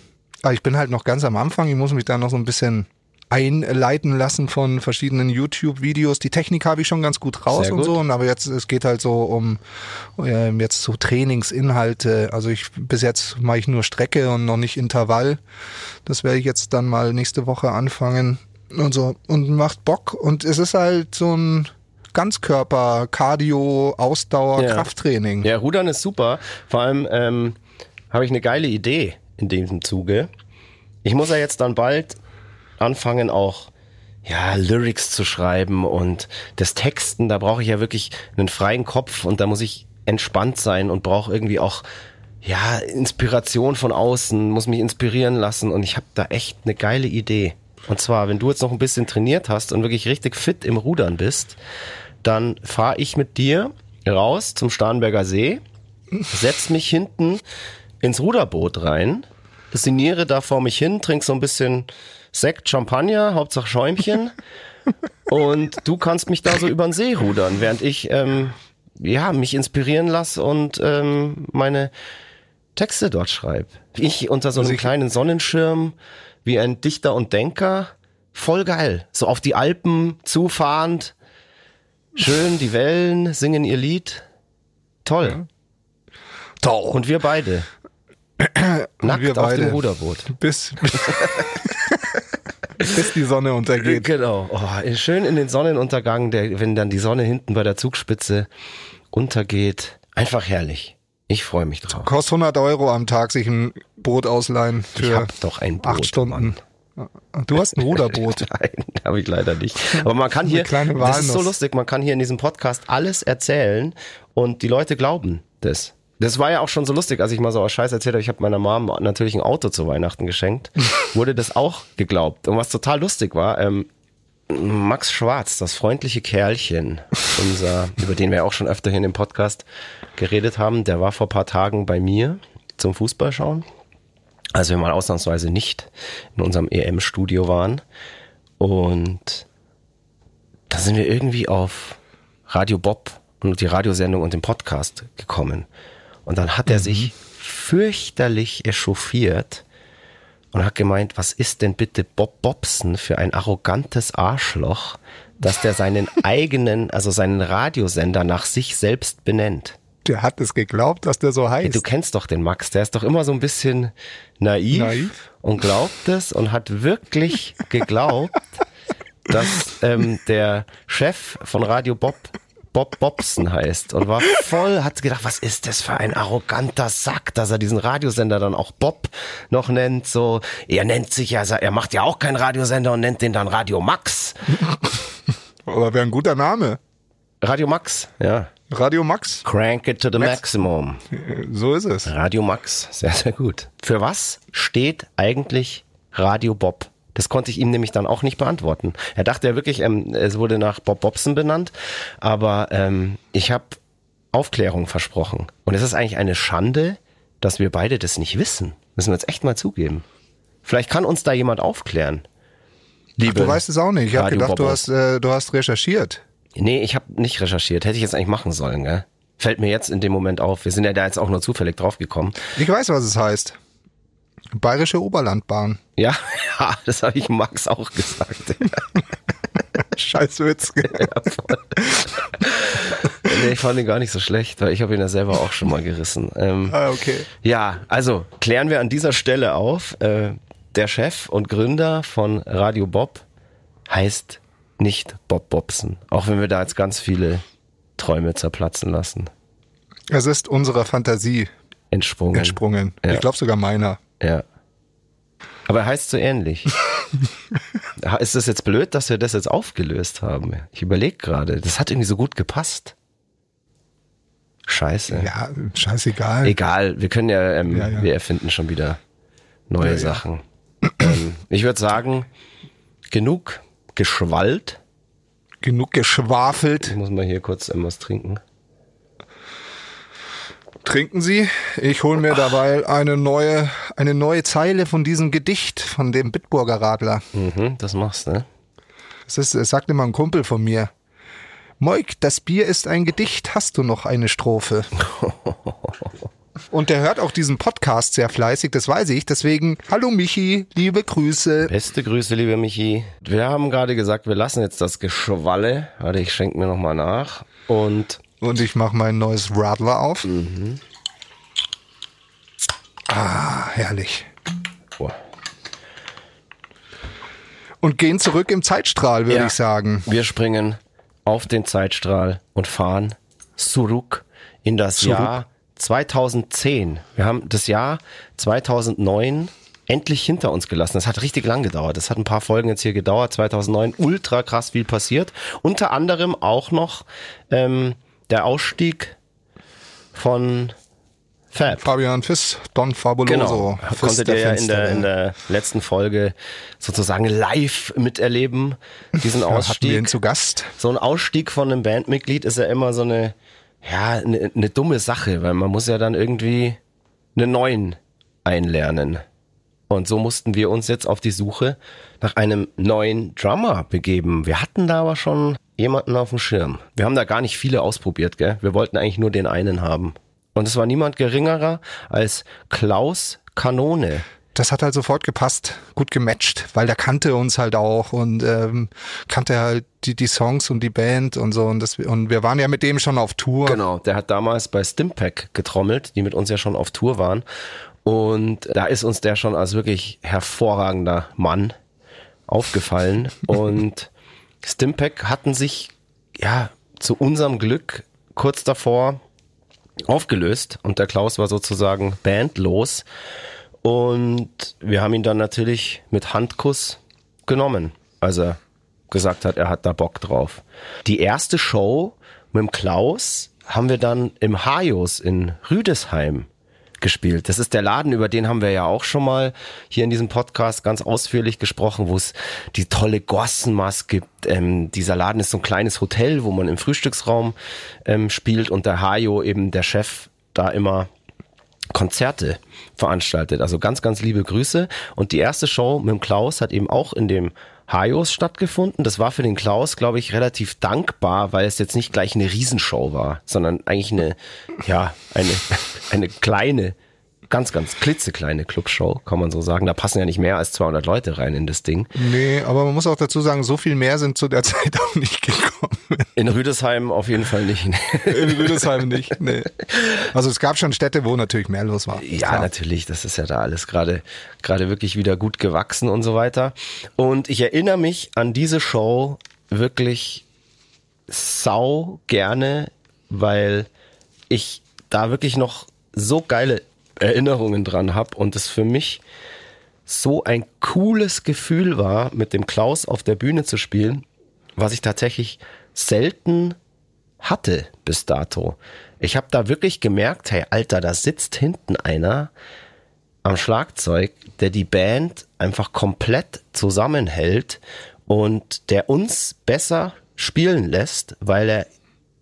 Speaker 3: Aber ich bin halt noch ganz am Anfang. Ich muss mich da noch so ein bisschen einleiten lassen von verschiedenen YouTube-Videos. Die Technik habe ich schon ganz gut raus
Speaker 2: Sehr
Speaker 3: und
Speaker 2: gut.
Speaker 3: so. Aber jetzt, es geht halt so um ähm, jetzt so Trainingsinhalte. Also ich bis jetzt mache ich nur Strecke und noch nicht Intervall. Das werde ich jetzt dann mal nächste Woche anfangen und so. Und macht Bock. Und es ist halt so ein Ganzkörper, Cardio, Ausdauer,
Speaker 2: Ja.
Speaker 3: Krafttraining.
Speaker 2: ja, Rudern ist super. Vor allem ähm, habe ich eine geile Idee in diesem Zuge. Ich muss ja jetzt dann bald anfangen auch ja, Lyrics zu schreiben und das Texten, da brauche ich ja wirklich einen freien Kopf und da muss ich entspannt sein und brauche irgendwie auch ja, Inspiration von außen, muss mich inspirieren lassen und ich habe da echt eine geile Idee. Und zwar, wenn du jetzt noch ein bisschen trainiert hast und wirklich richtig fit im Rudern bist, dann fahre ich mit dir raus zum Starnberger See setz mich hinten ins Ruderboot rein, sinniere da vor mich hin, trink so ein bisschen Sekt, Champagner, Hauptsache Schäumchen. und du kannst mich da so über den See rudern, während ich ähm, ja mich inspirieren lasse und ähm, meine Texte dort schreibe. Ich unter so einem kleinen Sonnenschirm wie ein Dichter und Denker. Voll geil. So auf die Alpen zufahrend. Schön, die Wellen singen ihr Lied. Toll.
Speaker 3: Toll.
Speaker 2: Und wir beide. Nackt
Speaker 3: wir
Speaker 2: auf
Speaker 3: beide.
Speaker 2: dem Ruderboot.
Speaker 3: bis, bis die Sonne untergeht.
Speaker 2: Genau. Oh, schön in den Sonnenuntergang, der, wenn dann die Sonne hinten bei der Zugspitze untergeht. Einfach herrlich. Ich freue mich drauf.
Speaker 3: Kostet 100 Euro am Tag sich ein Boot ausleihen
Speaker 2: Ich
Speaker 3: für
Speaker 2: hab doch ein Boot.
Speaker 3: acht Stunden. Du hast ein Ruderboot.
Speaker 2: Nein, habe ich leider nicht. Aber man kann hier, das ist so lustig, man kann hier in diesem Podcast alles erzählen und die Leute glauben das. Das war ja auch schon so lustig, als ich mal so aus Scheiß erzählt habe, ich habe meiner Mom natürlich ein Auto zu Weihnachten geschenkt, wurde das auch geglaubt. Und was total lustig war, ähm, Max Schwarz, das freundliche Kerlchen, unser, über den wir auch schon öfter hier in dem Podcast geredet haben, der war vor paar Tagen bei mir zum Fußballschauen, als wir mal ausnahmsweise nicht in unserem EM-Studio waren. Und da sind wir irgendwie auf Radio Bob und die Radiosendung und den Podcast gekommen. Und dann hat er sich fürchterlich echauffiert und hat gemeint, was ist denn bitte Bob Bobson für ein arrogantes Arschloch, dass der seinen eigenen, also seinen Radiosender nach sich selbst benennt.
Speaker 3: Der hat es geglaubt, dass der so heißt.
Speaker 2: Du kennst doch den Max, der ist doch immer so ein bisschen naiv,
Speaker 3: Naiv?
Speaker 2: und glaubt es und hat wirklich geglaubt, dass ähm, der Chef von Radio Bob Bob Bobson heißt und war voll, hat gedacht, was ist das für ein arroganter Sack, dass er diesen Radiosender dann auch Bob noch nennt, so, er nennt sich ja, er macht ja auch keinen Radiosender und nennt den dann Radio Max.
Speaker 3: Aber wäre ein guter Name.
Speaker 2: Radio Max, ja.
Speaker 3: Radio Max.
Speaker 2: Crank it to the
Speaker 3: Max.
Speaker 2: maximum.
Speaker 3: So ist es.
Speaker 2: Radio Max, sehr, sehr gut. Für was steht eigentlich Radio Bob? Das konnte ich ihm nämlich dann auch nicht beantworten. Er dachte ja wirklich, ähm, es wurde nach Bob Bobson benannt, aber ähm, ich habe Aufklärung versprochen. Und es ist eigentlich eine Schande, dass wir beide das nicht wissen. Müssen wir jetzt echt mal zugeben. Vielleicht kann uns da jemand aufklären. Liebe
Speaker 3: Du weißt es auch nicht. Ich habe gedacht, du hast, äh, du hast recherchiert.
Speaker 2: Nee, ich habe nicht recherchiert. Hätte ich jetzt eigentlich machen sollen, gell? Fällt mir jetzt in dem Moment auf. Wir sind ja da jetzt auch nur zufällig draufgekommen.
Speaker 3: Ich weiß, was es heißt. Bayerische Oberlandbahn.
Speaker 2: Ja, ja, das habe ich Max auch gesagt.
Speaker 3: Scheiß Witz.
Speaker 2: Ja, nee, ich fand ihn gar nicht so schlecht, weil ich habe ihn ja selber auch schon mal gerissen. Ähm,
Speaker 3: ah, okay.
Speaker 2: ja, also klären wir an dieser Stelle auf. Äh, der Chef und Gründer von Radio Bob heißt nicht Bob Bobson, auch wenn wir da jetzt ganz viele Träume zerplatzen lassen.
Speaker 3: Es ist unserer Fantasie
Speaker 2: Entsprungen.
Speaker 3: entsprungen.
Speaker 2: Ja.
Speaker 3: Ich glaube sogar meiner.
Speaker 2: Ja. Aber er heißt so ähnlich. ist das jetzt blöd, dass wir das jetzt aufgelöst haben? Ich überlege gerade. Das hat irgendwie so gut gepasst. Scheiße.
Speaker 3: Ja, scheißegal.
Speaker 2: Egal, wir können ja, ähm,
Speaker 3: Ja, ja.
Speaker 2: wir erfinden schon wieder neue
Speaker 3: Ja, ja.
Speaker 2: Sachen. ähm, ich würde sagen, genug geschwallt.
Speaker 3: Genug geschwafelt.
Speaker 2: Ich muss mal hier kurz ähm, was trinken.
Speaker 3: Trinken Sie. Ich hole mir dabei eine neue, eine neue Zeile von diesem Gedicht von dem Bitburger Radler.
Speaker 2: Mhm, das machst du, ne?
Speaker 3: Das ist, es sagt immer ein Kumpel von mir. Moik, das Bier ist ein Gedicht. Hast du noch eine Strophe? Und der hört auch diesen Podcast sehr fleißig, das weiß ich. Deswegen, hallo Michi, liebe Grüße.
Speaker 2: Beste Grüße, lieber Michi. Wir haben gerade gesagt, wir lassen jetzt das Geschwalle. Warte, ich schenke mir nochmal nach. Und
Speaker 3: Und ich mache mein neues Radler auf. Ah, herrlich.
Speaker 2: boah,
Speaker 3: Und gehen zurück im Zeitstrahl, würde
Speaker 2: Ja.
Speaker 3: ich sagen.
Speaker 2: wir springen auf den Zeitstrahl und fahren zurück in das
Speaker 3: Zurück.
Speaker 2: Jahr 2010. Wir haben das Jahr 2009 endlich hinter uns gelassen. Das hat richtig lang gedauert. Das hat ein paar Folgen jetzt hier gedauert. 2009 ultra krass viel passiert. Unter anderem auch noch ähm, der Ausstieg von Fab.
Speaker 3: Fabian Fiss, Don Fabuloso.
Speaker 2: Genau,
Speaker 3: Fiss
Speaker 2: konntet ihr ja in der,
Speaker 3: Finstere.
Speaker 2: in der letzten Folge sozusagen live miterleben, diesen
Speaker 3: Da hatten wir ihn
Speaker 2: Ausstieg.
Speaker 3: zu Gast.
Speaker 2: So ein Ausstieg von einem Bandmitglied ist ja immer so eine ja, eine ne dumme Sache, weil man muss ja dann irgendwie einen neuen einlernen. Und so mussten wir uns jetzt auf die Suche nach einem neuen Drummer begeben. Wir hatten da aber schon jemanden auf dem Schirm. Wir haben da gar nicht viele ausprobiert, gell? Wir wollten eigentlich nur den einen haben. Und es war niemand geringerer als Klaus Kanone.
Speaker 3: Das hat halt sofort gepasst, gut gematcht, weil der kannte uns halt auch und ähm, kannte halt die, die Songs und die Band und so. Und, das, und wir waren ja mit dem schon auf Tour.
Speaker 2: Genau, der hat damals bei Stimpack getrommelt, die mit uns ja schon auf Tour waren. Und da ist uns der schon als wirklich hervorragender Mann aufgefallen. und Stimpack hatten sich ja zu unserem Glück kurz davor aufgelöst und der Klaus war sozusagen bandlos. Und wir haben ihn dann natürlich mit Handkuss genommen, als er gesagt hat, er hat da Bock drauf. Die erste Show mit dem Klaus haben wir dann im Hajos in Rüdesheim gespielt. Das ist der Laden, über den haben wir ja auch schon mal hier in diesem Podcast ganz ausführlich gesprochen, wo es die tolle Gossenmaß gibt. Ähm, dieser Laden ist so ein kleines Hotel, wo man im Frühstücksraum ähm, spielt und der Hajo eben der Chef da immer Konzerte veranstaltet. Also ganz, ganz liebe Grüße. Und die erste Show mit dem Klaus hat eben auch in dem Hajos stattgefunden. Das war für den Klaus, glaube ich, relativ dankbar, weil es jetzt nicht gleich eine Riesenshow war, sondern eigentlich eine, ja, eine, eine kleine ganz, ganz klitzekleine Clubshow, kann man so sagen. Da passen ja nicht mehr als 200 Leute rein in das Ding.
Speaker 3: Nee, aber man muss auch dazu sagen, so viel mehr sind zu der Zeit auch nicht gekommen.
Speaker 2: In Rüdesheim auf jeden Fall nicht.
Speaker 3: In Rüdesheim nicht, nee. Also es gab schon Städte, wo natürlich mehr los war.
Speaker 2: Ja, Klar. natürlich. Das ist ja da alles gerade, gerade wirklich wieder gut gewachsen und so weiter. Und ich erinnere mich an diese Show wirklich sau gerne, weil ich da wirklich noch so geile Erinnerungen dran habe und es für mich so ein cooles Gefühl war, mit dem Klaus auf der Bühne zu spielen, was ich tatsächlich selten hatte bis dato. Ich habe da wirklich gemerkt, hey Alter, da sitzt hinten einer am Schlagzeug, der die Band einfach komplett zusammenhält und der uns besser spielen lässt, weil er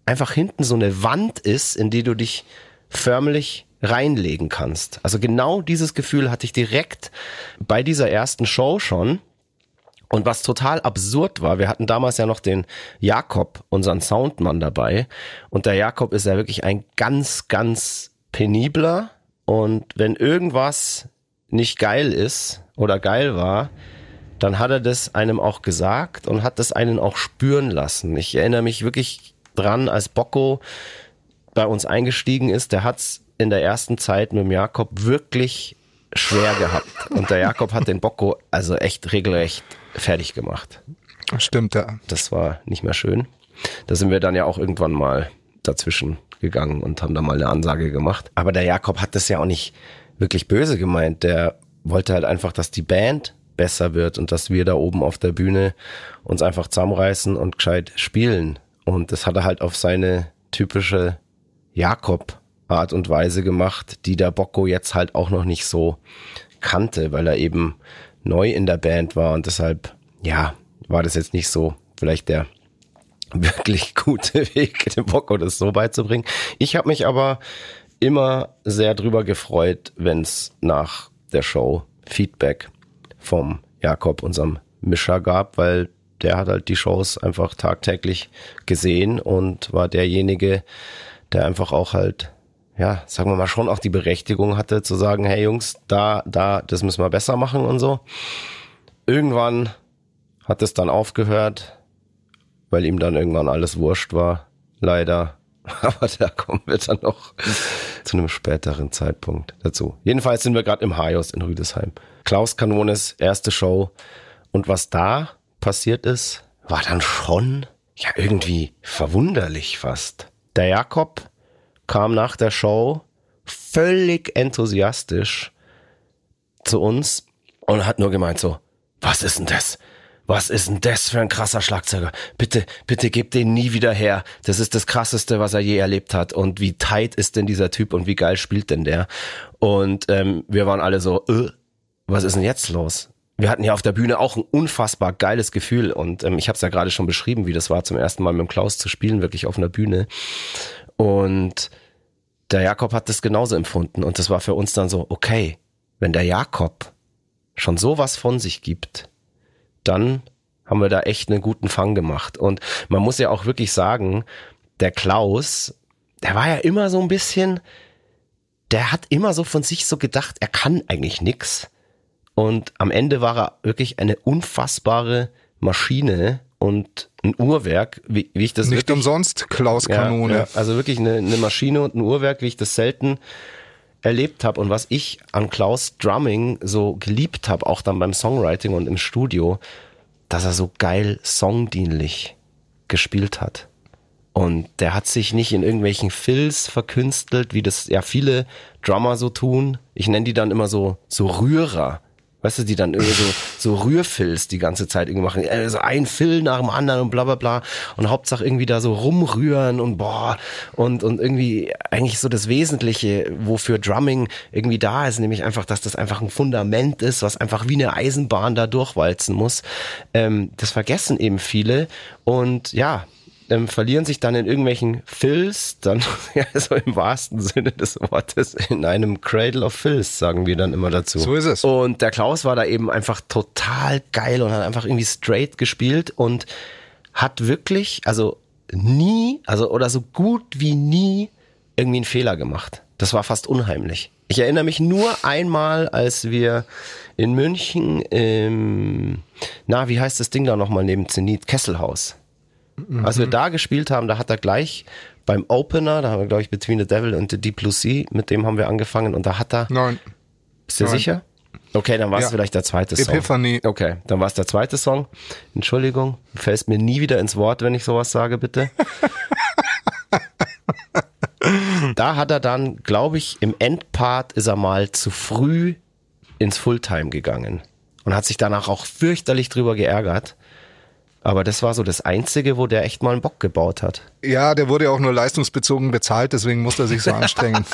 Speaker 2: einfach hinten so eine Wand ist, in die du dich förmlich reinlegen kannst. Also genau dieses Gefühl hatte ich direkt bei dieser ersten Show schon. Und was total absurd war, wir hatten damals ja noch den Jakob, unseren Soundmann dabei. Und der Jakob ist ja wirklich ein ganz, ganz penibler. Und wenn irgendwas nicht geil ist oder geil war, dann hat er das einem auch gesagt und hat das einen auch spüren lassen. Ich erinnere mich wirklich dran, als Bocco bei uns eingestiegen ist, der hat's in der ersten Zeit mit dem Jakob wirklich schwer gehabt. Und der Jakob hat den Bocco also echt regelrecht fertig gemacht.
Speaker 3: Stimmt, ja.
Speaker 2: Das war nicht mehr schön. Da sind wir dann ja auch irgendwann mal dazwischen gegangen und haben da mal eine Ansage gemacht. Aber der Jakob hat das ja auch nicht wirklich böse gemeint. Der wollte halt einfach, dass die Band besser wird und dass wir da oben auf der Bühne uns einfach zusammenreißen und gescheit spielen. Und das hat er halt auf seine typische Jakob Art und Weise gemacht, die der Bocco jetzt halt auch noch nicht so kannte, weil er eben neu in der Band war und deshalb, ja, war das jetzt nicht so vielleicht der wirklich gute Weg, dem Bocco das so beizubringen. Ich habe mich aber immer sehr drüber gefreut, wenn es nach der Show Feedback vom Jakob, unserem Mischer gab, weil der hat halt die Shows einfach tagtäglich gesehen und war derjenige, der einfach auch halt ja, sagen wir mal, schon auch die Berechtigung hatte zu sagen, hey Jungs, da, da, das müssen wir besser machen und so. Irgendwann hat es dann aufgehört, weil ihm dann irgendwann alles wurscht war, leider. Aber da kommen wir dann noch zu einem späteren Zeitpunkt dazu. Jedenfalls sind wir gerade im Hajos in Rüdesheim. Klaus Kanones erste Show. Und was da passiert ist, war dann schon, ja, irgendwie verwunderlich fast. Der Jakob kam nach der Show völlig enthusiastisch zu uns und hat nur gemeint so, was ist denn das? Was ist denn das für ein krasser Schlagzeuger? Bitte, bitte gebt den nie wieder her. Das ist das krasseste, was er je erlebt hat. Und wie tight ist denn dieser Typ und wie geil spielt denn der? Und ähm, wir waren alle so, äh, was ist denn jetzt los? Wir hatten ja auf der Bühne auch ein unfassbar geiles Gefühl und ähm, ich habe es ja gerade schon beschrieben, wie das war, zum ersten Mal mit dem Klaus zu spielen, wirklich auf einer Bühne. Und der Jakob hat das genauso empfunden. Und das war für uns dann so, okay, wenn der Jakob schon sowas von sich gibt, dann haben wir da echt einen guten Fang gemacht. Und man muss ja auch wirklich sagen, der Klaus, der war ja immer so ein bisschen, der hat immer so von sich so gedacht, er kann eigentlich nix. Und am Ende war er wirklich eine unfassbare Maschine und ein Uhrwerk, wie, wie ich das
Speaker 3: Nicht
Speaker 2: wirklich,
Speaker 3: umsonst Klaus Kanone.
Speaker 2: ja, ja, also wirklich eine, eine Maschine und ein Uhrwerk, wie ich das selten erlebt habe und was ich an Klaus Drumming so geliebt habe, auch dann beim Songwriting und im Studio, dass er so geil songdienlich gespielt hat. Und der hat sich nicht in irgendwelchen Fills verkünstelt, wie das ja viele Drummer so tun. Ich nenne die dann immer so, so Rührer. Weißt du, die dann irgendwie so, so Rührfills die ganze Zeit irgendwie machen. Äh, So ein Fill nach dem anderen und bla bla bla. Und Hauptsache irgendwie da so rumrühren und boah. Und, und irgendwie eigentlich so das Wesentliche, wofür Drumming irgendwie da ist, nämlich einfach, dass das einfach ein Fundament ist, was einfach wie eine Eisenbahn da durchwalzen muss. Ähm, das vergessen eben viele. Und ja, ähm, verlieren sich dann in irgendwelchen Fills, dann ja, so im wahrsten Sinne des Wortes, in einem Cradle of Fills, sagen wir dann immer dazu.
Speaker 3: So ist es.
Speaker 2: Und der Klaus war da eben einfach total geil und hat einfach irgendwie straight gespielt und hat wirklich, also nie, also oder so gut wie nie irgendwie einen Fehler gemacht. Das war fast unheimlich. Ich erinnere mich nur einmal, als wir in München im, na, wie heißt das Ding da nochmal neben Zenit? Kesselhaus. Als wir da gespielt haben, da hat er gleich beim Opener, da haben wir, glaube ich, Between the Devil and the Deep Blue Sea, mit dem haben wir angefangen und da hat er,
Speaker 3: Nein.
Speaker 2: bist du
Speaker 3: Nein.
Speaker 2: sicher? Okay, dann war es
Speaker 3: Ja.
Speaker 2: vielleicht der zweite Song.
Speaker 3: Epiphany.
Speaker 2: Okay, dann war es der zweite Song. Entschuldigung, du fällst mir nie wieder ins Wort, wenn ich sowas sage, bitte. da hat er dann, glaube ich, im Endpart ist er mal zu früh ins Fulltime gegangen und hat sich danach auch fürchterlich drüber geärgert. Aber das war so das Einzige, wo der echt mal einen Bock gebaut hat.
Speaker 3: Ja, der wurde ja auch nur leistungsbezogen bezahlt, deswegen musste er sich so anstrengen.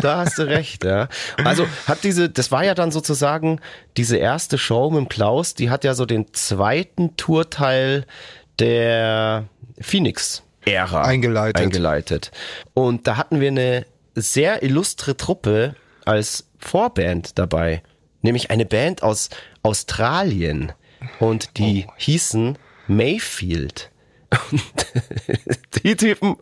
Speaker 2: Da hast du recht, ja. Also hat diese, das war ja dann sozusagen diese erste Show mit Klaus, die hat ja so den zweiten Tourteil der Phoenix-Ära
Speaker 3: Eingeleitet.
Speaker 2: eingeleitet. Und da hatten wir eine sehr illustre Truppe als Vorband dabei, nämlich eine Band aus Australien und die hießen Mayfield. Und die Typen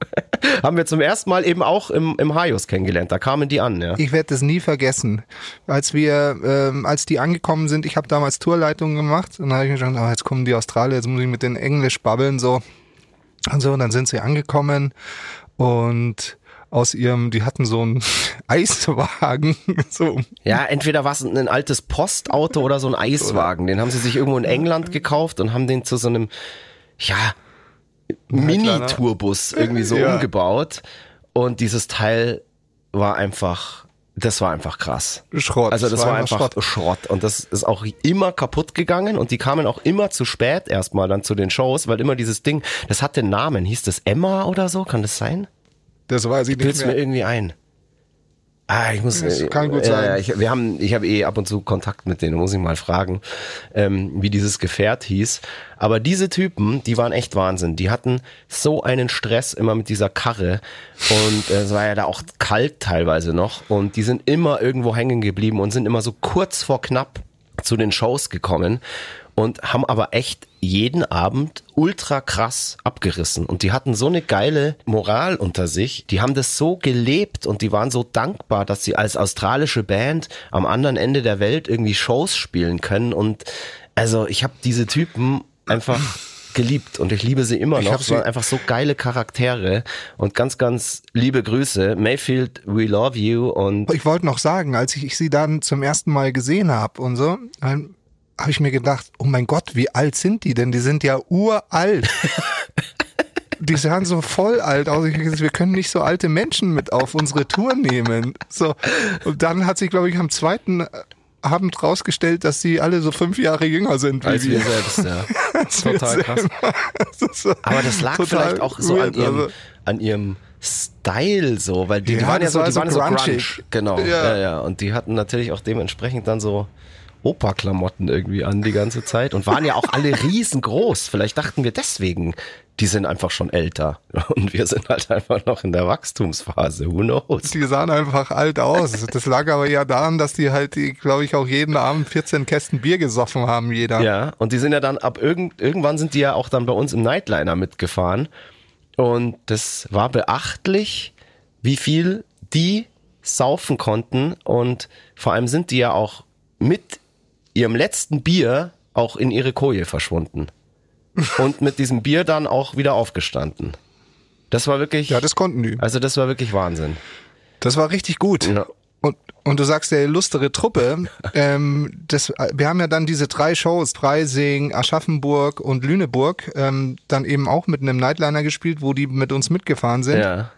Speaker 2: haben wir zum ersten Mal eben auch im, im Haios kennengelernt. Da kamen die an, ja.
Speaker 3: Ich werde das nie vergessen. Als wir, ähm, als die angekommen sind, ich habe damals Tourleitung gemacht und dann habe ich mir gedacht, oh, jetzt kommen die Australier, jetzt muss ich mit den Englisch babbeln so und so und dann sind sie angekommen und aus ihrem, die hatten so einen Eiswagen, so
Speaker 2: Ja, entweder war es ein altes Postauto oder so ein Eiswagen. Den haben sie sich irgendwo in England gekauft und haben den zu so einem, ja, Mini-Tourbus irgendwie so
Speaker 3: Ja.
Speaker 2: umgebaut. Und dieses Teil war einfach, das war einfach krass.
Speaker 3: Schrott.
Speaker 2: Also das war, einfach
Speaker 3: Schrott.
Speaker 2: Schrott. Und das ist auch immer kaputt gegangen und die kamen auch immer zu spät erstmal dann zu den Shows, weil immer dieses Ding, das hat den Namen. Hieß das Emma oder so? Kann das sein?
Speaker 3: Das weiß ich nicht
Speaker 2: Bild's mir
Speaker 3: mehr.
Speaker 2: irgendwie ein. Ah, ich muss.
Speaker 3: Das
Speaker 2: äh,
Speaker 3: kann gut
Speaker 2: äh,
Speaker 3: sein.
Speaker 2: Ich, wir haben, ich habe eh ab und zu Kontakt mit denen, muss ich mal fragen, ähm, wie dieses Gefährt hieß. Aber diese Typen, die waren echt Wahnsinn. Die hatten so einen Stress immer mit dieser Karre und äh, es war ja da auch kalt teilweise noch und die sind immer irgendwo hängen geblieben und sind immer so kurz vor knapp zu den Shows gekommen und haben aber echt jeden Abend ultra krass abgerissen. Und die hatten so eine geile Moral unter sich. Die haben das so gelebt und die waren so dankbar, dass sie als australische Band am anderen Ende der Welt irgendwie Shows spielen können. Und also ich habe diese Typen einfach geliebt und ich liebe sie immer
Speaker 3: Ich
Speaker 2: noch. Es
Speaker 3: sie-
Speaker 2: waren einfach so geile Charaktere und ganz, ganz liebe Grüße. Mayfield, we love you und
Speaker 3: Ich wollte noch sagen, als ich, ich sie dann zum ersten Mal gesehen habe und so, habe ich mir gedacht, oh mein Gott, wie alt sind die denn? Die sind ja uralt. die sahen so voll alt aus. Ich gesagt, wir können nicht so alte Menschen mit auf unsere Tour nehmen. So. Und dann hat sich, glaube ich, am zweiten Abend rausgestellt, dass sie alle so fünf Jahre jünger sind wie
Speaker 2: als wir
Speaker 3: wir.
Speaker 2: selbst, ja. Total krass.
Speaker 3: Das
Speaker 2: Aber das lag vielleicht auch so an ihrem,
Speaker 3: also.
Speaker 2: an ihrem Style so, weil die, die
Speaker 3: Ja,
Speaker 2: waren ja so, die waren so grunge. Genau, ja.
Speaker 3: Ja.
Speaker 2: ja, Und die hatten natürlich auch dementsprechend dann so Opa-Klamotten irgendwie an die ganze Zeit und waren ja auch alle riesengroß. Vielleicht dachten wir deswegen, die sind einfach schon älter und wir sind halt einfach noch in der Wachstumsphase. Who knows?
Speaker 3: Die sahen einfach alt aus. Das lag aber ja daran, dass die halt, glaube ich, auch jeden Abend 14 Kästen Bier gesoffen haben, jeder.
Speaker 2: Ja, und die sind ja dann ab irgend, irgendwann sind die ja auch dann bei uns im Nightliner mitgefahren. Und das war beachtlich, wie viel die saufen konnten. Und vor allem sind die ja auch mit ihrem letzten Bier auch in ihre Koje verschwunden. Und mit diesem Bier dann auch wieder aufgestanden. Das war wirklich.
Speaker 3: Ja, das konnten die.
Speaker 2: Also das war wirklich Wahnsinn.
Speaker 3: Das war richtig gut.
Speaker 2: Ja.
Speaker 3: Und, und du sagst, der illustre Truppe, ähm, das, wir haben ja dann diese drei Shows, Freising, Aschaffenburg und Lüneburg, ähm, dann eben auch mit einem Nightliner gespielt, wo die mit uns mitgefahren sind.
Speaker 2: Ja.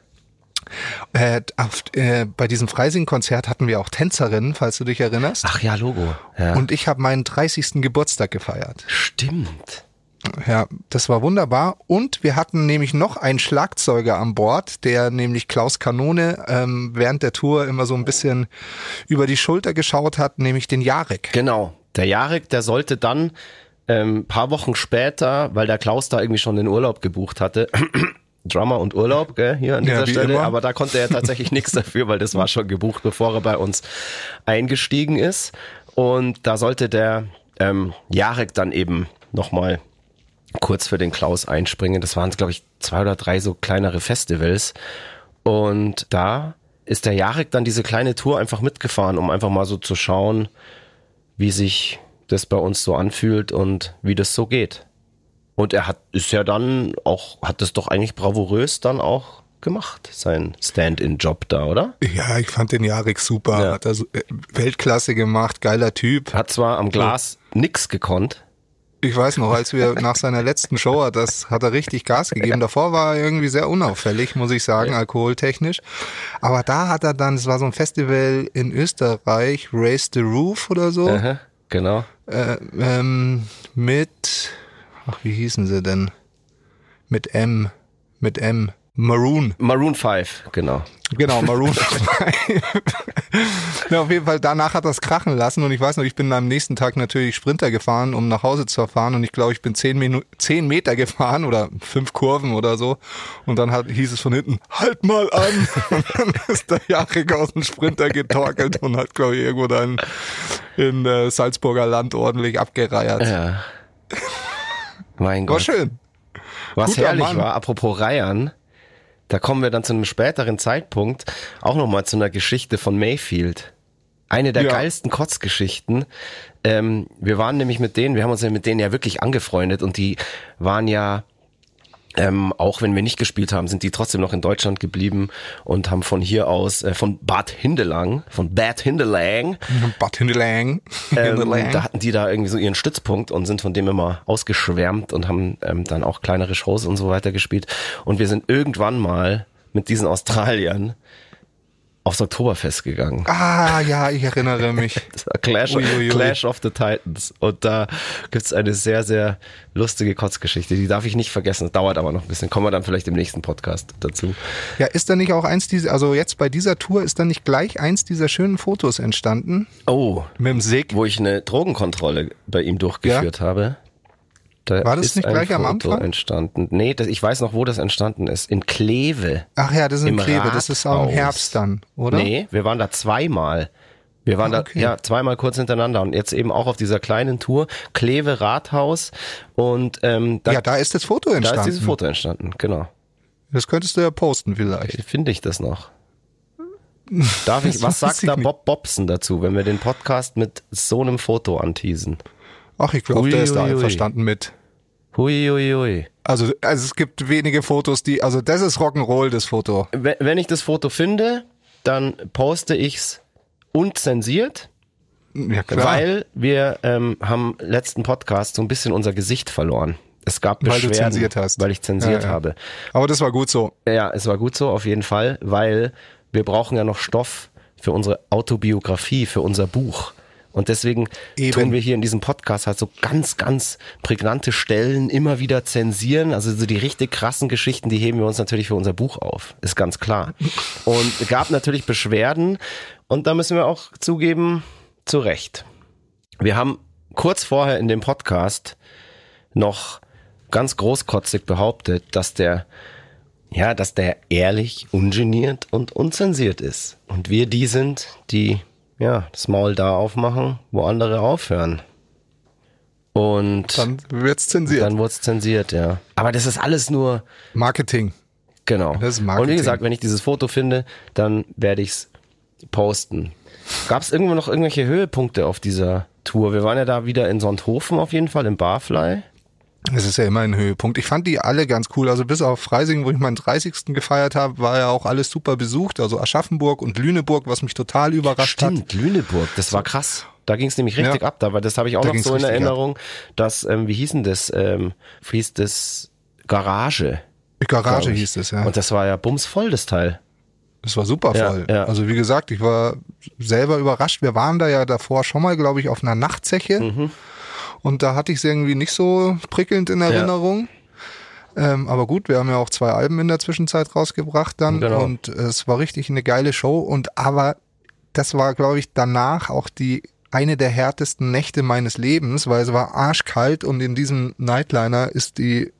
Speaker 3: Äh, auf, äh, bei diesem Freising-Konzert hatten wir auch Tänzerinnen, falls du dich erinnerst.
Speaker 2: Ach ja, Logo. Ja.
Speaker 3: Und ich habe meinen 30. Geburtstag gefeiert.
Speaker 2: Stimmt.
Speaker 3: Ja, das war wunderbar. Und wir hatten nämlich noch einen Schlagzeuger an Bord, der nämlich Klaus Kanone ähm, während der Tour immer so ein bisschen über die Schulter geschaut hat, nämlich den Jarek.
Speaker 2: Genau. Der Jarek, der sollte dann ähm, paar Wochen später, weil der Klaus da irgendwie schon den Urlaub gebucht hatte, Drummer und Urlaub, gell, hier an
Speaker 3: Ja,
Speaker 2: dieser
Speaker 3: wie
Speaker 2: Stelle.
Speaker 3: immer.
Speaker 2: Aber da konnte er tatsächlich nichts dafür, weil das war schon gebucht, bevor er bei uns eingestiegen ist. Und da sollte der ähm, Jarek dann eben nochmal kurz für den Klaus einspringen. Das waren, glaube ich, zwei oder drei so kleinere Festivals. Und da ist der Jarek dann diese kleine Tour einfach mitgefahren, um einfach mal so zu schauen, wie sich das bei uns so anfühlt und wie das so geht. Und er hat, ist ja dann auch, hat das doch eigentlich bravourös dann auch gemacht, sein Stand-in-Job da, oder?
Speaker 3: Ja, ich fand den Jarek super.
Speaker 2: Ja.
Speaker 3: Hat er äh, Weltklasse gemacht, geiler Typ.
Speaker 2: Hat zwar am Glas nix gekonnt.
Speaker 3: Ich weiß noch, als wir nach seiner letzten Show hat, das hat er richtig Gas gegeben. Davor war er irgendwie sehr unauffällig, muss ich sagen, alkoholtechnisch. Aber da hat er dann, es war so ein Festival in Österreich, Raise the Roof oder so,
Speaker 2: Aha, genau.
Speaker 3: äh, ähm, mit, ach, wie hießen sie denn? Mit M, mit M, Maroon.
Speaker 2: Maroon 5, genau.
Speaker 3: Genau, Maroon 5. ja, auf jeden Fall, danach hat das krachen lassen und ich weiß noch, ich bin am nächsten Tag natürlich Sprinter gefahren, um nach Hause zu fahren und ich glaube, ich bin zehn, Minu zehn Meter gefahren oder fünf Kurven oder so und dann hat, hieß es von hinten, halt mal an! und dann ist der Jarek aus dem Sprinter getorkelt und hat, glaube ich, irgendwo dann in äh, Salzburger Land ordentlich abgereiert.
Speaker 2: Ja. Mein
Speaker 3: War
Speaker 2: Gott.
Speaker 3: schön.
Speaker 2: Was
Speaker 3: Guter
Speaker 2: herrlich
Speaker 3: Mann.
Speaker 2: war, apropos Reiern, da kommen wir dann zu einem späteren Zeitpunkt auch nochmal zu einer Geschichte von Mayfield. Eine der
Speaker 3: Ja.
Speaker 2: geilsten Kotzgeschichten. Ähm, wir waren nämlich mit denen, wir haben uns ja mit denen ja wirklich angefreundet und die waren ja, ähm, auch wenn wir nicht gespielt haben, sind die trotzdem noch in Deutschland geblieben und haben von hier aus, äh, von Bad Hindelang, von Bad Hindelang,
Speaker 3: Bad Hindelang.
Speaker 2: ähm, da hatten die da irgendwie so ihren Stützpunkt und sind von dem immer ausgeschwärmt und haben ähm, dann auch kleinere Shows und so weiter gespielt. Und wir sind irgendwann mal mit diesen Australiern aufs Oktoberfest gegangen.
Speaker 3: Ah, ja, ich erinnere mich.
Speaker 2: Clash. Clash of the Titans. Und da gibt's eine sehr, sehr lustige Kotzgeschichte. Die darf ich nicht vergessen. Das dauert aber noch ein bisschen. Kommen wir dann vielleicht im nächsten Podcast dazu.
Speaker 3: Ja, ist da nicht auch eins dieser, also jetzt bei dieser Tour ist da nicht gleich eins dieser schönen Fotos entstanden?
Speaker 2: Oh,
Speaker 3: Mit dem Sig?
Speaker 2: wo ich eine Drogenkontrolle bei ihm durchgeführt habe. Da
Speaker 3: War das nicht gleich am
Speaker 2: Foto
Speaker 3: Anfang?
Speaker 2: entstanden. Nee, das, ich weiß noch, wo das entstanden ist. In Kleve.
Speaker 3: Ach ja, das ist
Speaker 2: Im
Speaker 3: im Kleve, das ist auch im
Speaker 2: Rathaus.
Speaker 3: Herbst dann, oder?
Speaker 2: Nee, wir waren da zweimal. Wir waren
Speaker 3: Ah, okay.
Speaker 2: da ja zweimal kurz hintereinander und jetzt eben auch auf dieser kleinen Tour Kleve Rathaus und ähm, da,
Speaker 3: ja, da ist das Foto
Speaker 2: da
Speaker 3: entstanden.
Speaker 2: ist dieses Foto entstanden. Genau.
Speaker 3: Das könntest du ja posten vielleicht.
Speaker 2: Finde ich das noch? Darf ich? Was sagt da. Bob Bobson dazu, wenn wir den Podcast mit so einem Foto anteasen?
Speaker 3: Ach, ich glaube, der ist da einverstanden mit.
Speaker 2: Hui, hui, hui.
Speaker 3: Also, also es gibt wenige Fotos, die, also das ist Rock'n'Roll, das Foto.
Speaker 2: Wenn ich das Foto finde, dann poste ich's unzensiert,
Speaker 3: Ja, klar.
Speaker 2: weil wir ähm, haben letzten Podcast so ein bisschen unser Gesicht verloren. Es gab
Speaker 3: Weil du
Speaker 2: Beschwerden,
Speaker 3: zensiert hast.
Speaker 2: weil ich zensiert
Speaker 3: Ja, ja.
Speaker 2: habe.
Speaker 3: Aber das war gut so.
Speaker 2: Ja, es war gut so, auf jeden Fall, weil wir brauchen ja noch Stoff für unsere Autobiografie, für unser Buch. Und deswegen
Speaker 3: Eben.
Speaker 2: tun wir hier in diesem Podcast halt so ganz, ganz prägnante Stellen immer wieder zensieren. Also so die richtig krassen Geschichten, die heben wir uns natürlich für unser Buch auf. Ist ganz klar. Und es gab natürlich Beschwerden. Und da müssen wir auch zugeben, zu Recht. Wir haben kurz vorher in dem Podcast noch ganz großkotzig behauptet, dass der, ja, dass der ehrlich, ungeniert und unzensiert ist. Und wir die sind, die, ja, das Maul da aufmachen, wo andere aufhören. Und
Speaker 3: Dann wird's zensiert.
Speaker 2: dann wurde es zensiert, ja. Aber das ist alles nur,
Speaker 3: Marketing.
Speaker 2: genau.
Speaker 3: Das ist
Speaker 2: Und
Speaker 3: Marketing.
Speaker 2: wie gesagt, wenn ich dieses Foto finde, dann werde ich's posten. Gab es irgendwo noch irgendwelche Höhepunkte auf dieser Tour? Wir waren ja da wieder in Sonthofen auf jeden Fall, im Barfly.
Speaker 3: Es ist ja immer ein Höhepunkt. Ich fand die alle ganz cool. Also bis auf Freising, wo ich meinen 30. gefeiert habe, war ja auch alles super besucht. Also Aschaffenburg und Lüneburg, was mich total überrascht hat.
Speaker 2: Stimmt, Lüneburg, das war krass. Da ging es nämlich richtig
Speaker 3: Ja.
Speaker 2: ab, da, weil das habe ich auch
Speaker 3: Da
Speaker 2: noch so in Erinnerung, dass, ähm, wie hieß denn das, ähm, wie hieß das, Garage.
Speaker 3: Garage hieß es, ja.
Speaker 2: Und das war ja bumsvoll, das Teil.
Speaker 3: Das war super
Speaker 2: Ja,
Speaker 3: voll.
Speaker 2: ja.
Speaker 3: Also wie gesagt, ich war selber überrascht. Wir waren da ja davor schon mal, glaube ich, auf einer Nachtzeche.
Speaker 2: Mhm.
Speaker 3: Und da hatte ich es irgendwie nicht so prickelnd in Erinnerung. Ähm, aber gut, wir haben ja auch zwei Alben in der Zwischenzeit rausgebracht dann.
Speaker 2: Genau.
Speaker 3: Und es war richtig eine geile Show. Und aber das war, glaube ich, danach auch die eine der härtesten Nächte meines Lebens, weil es war arschkalt und in diesem Nightliner ist die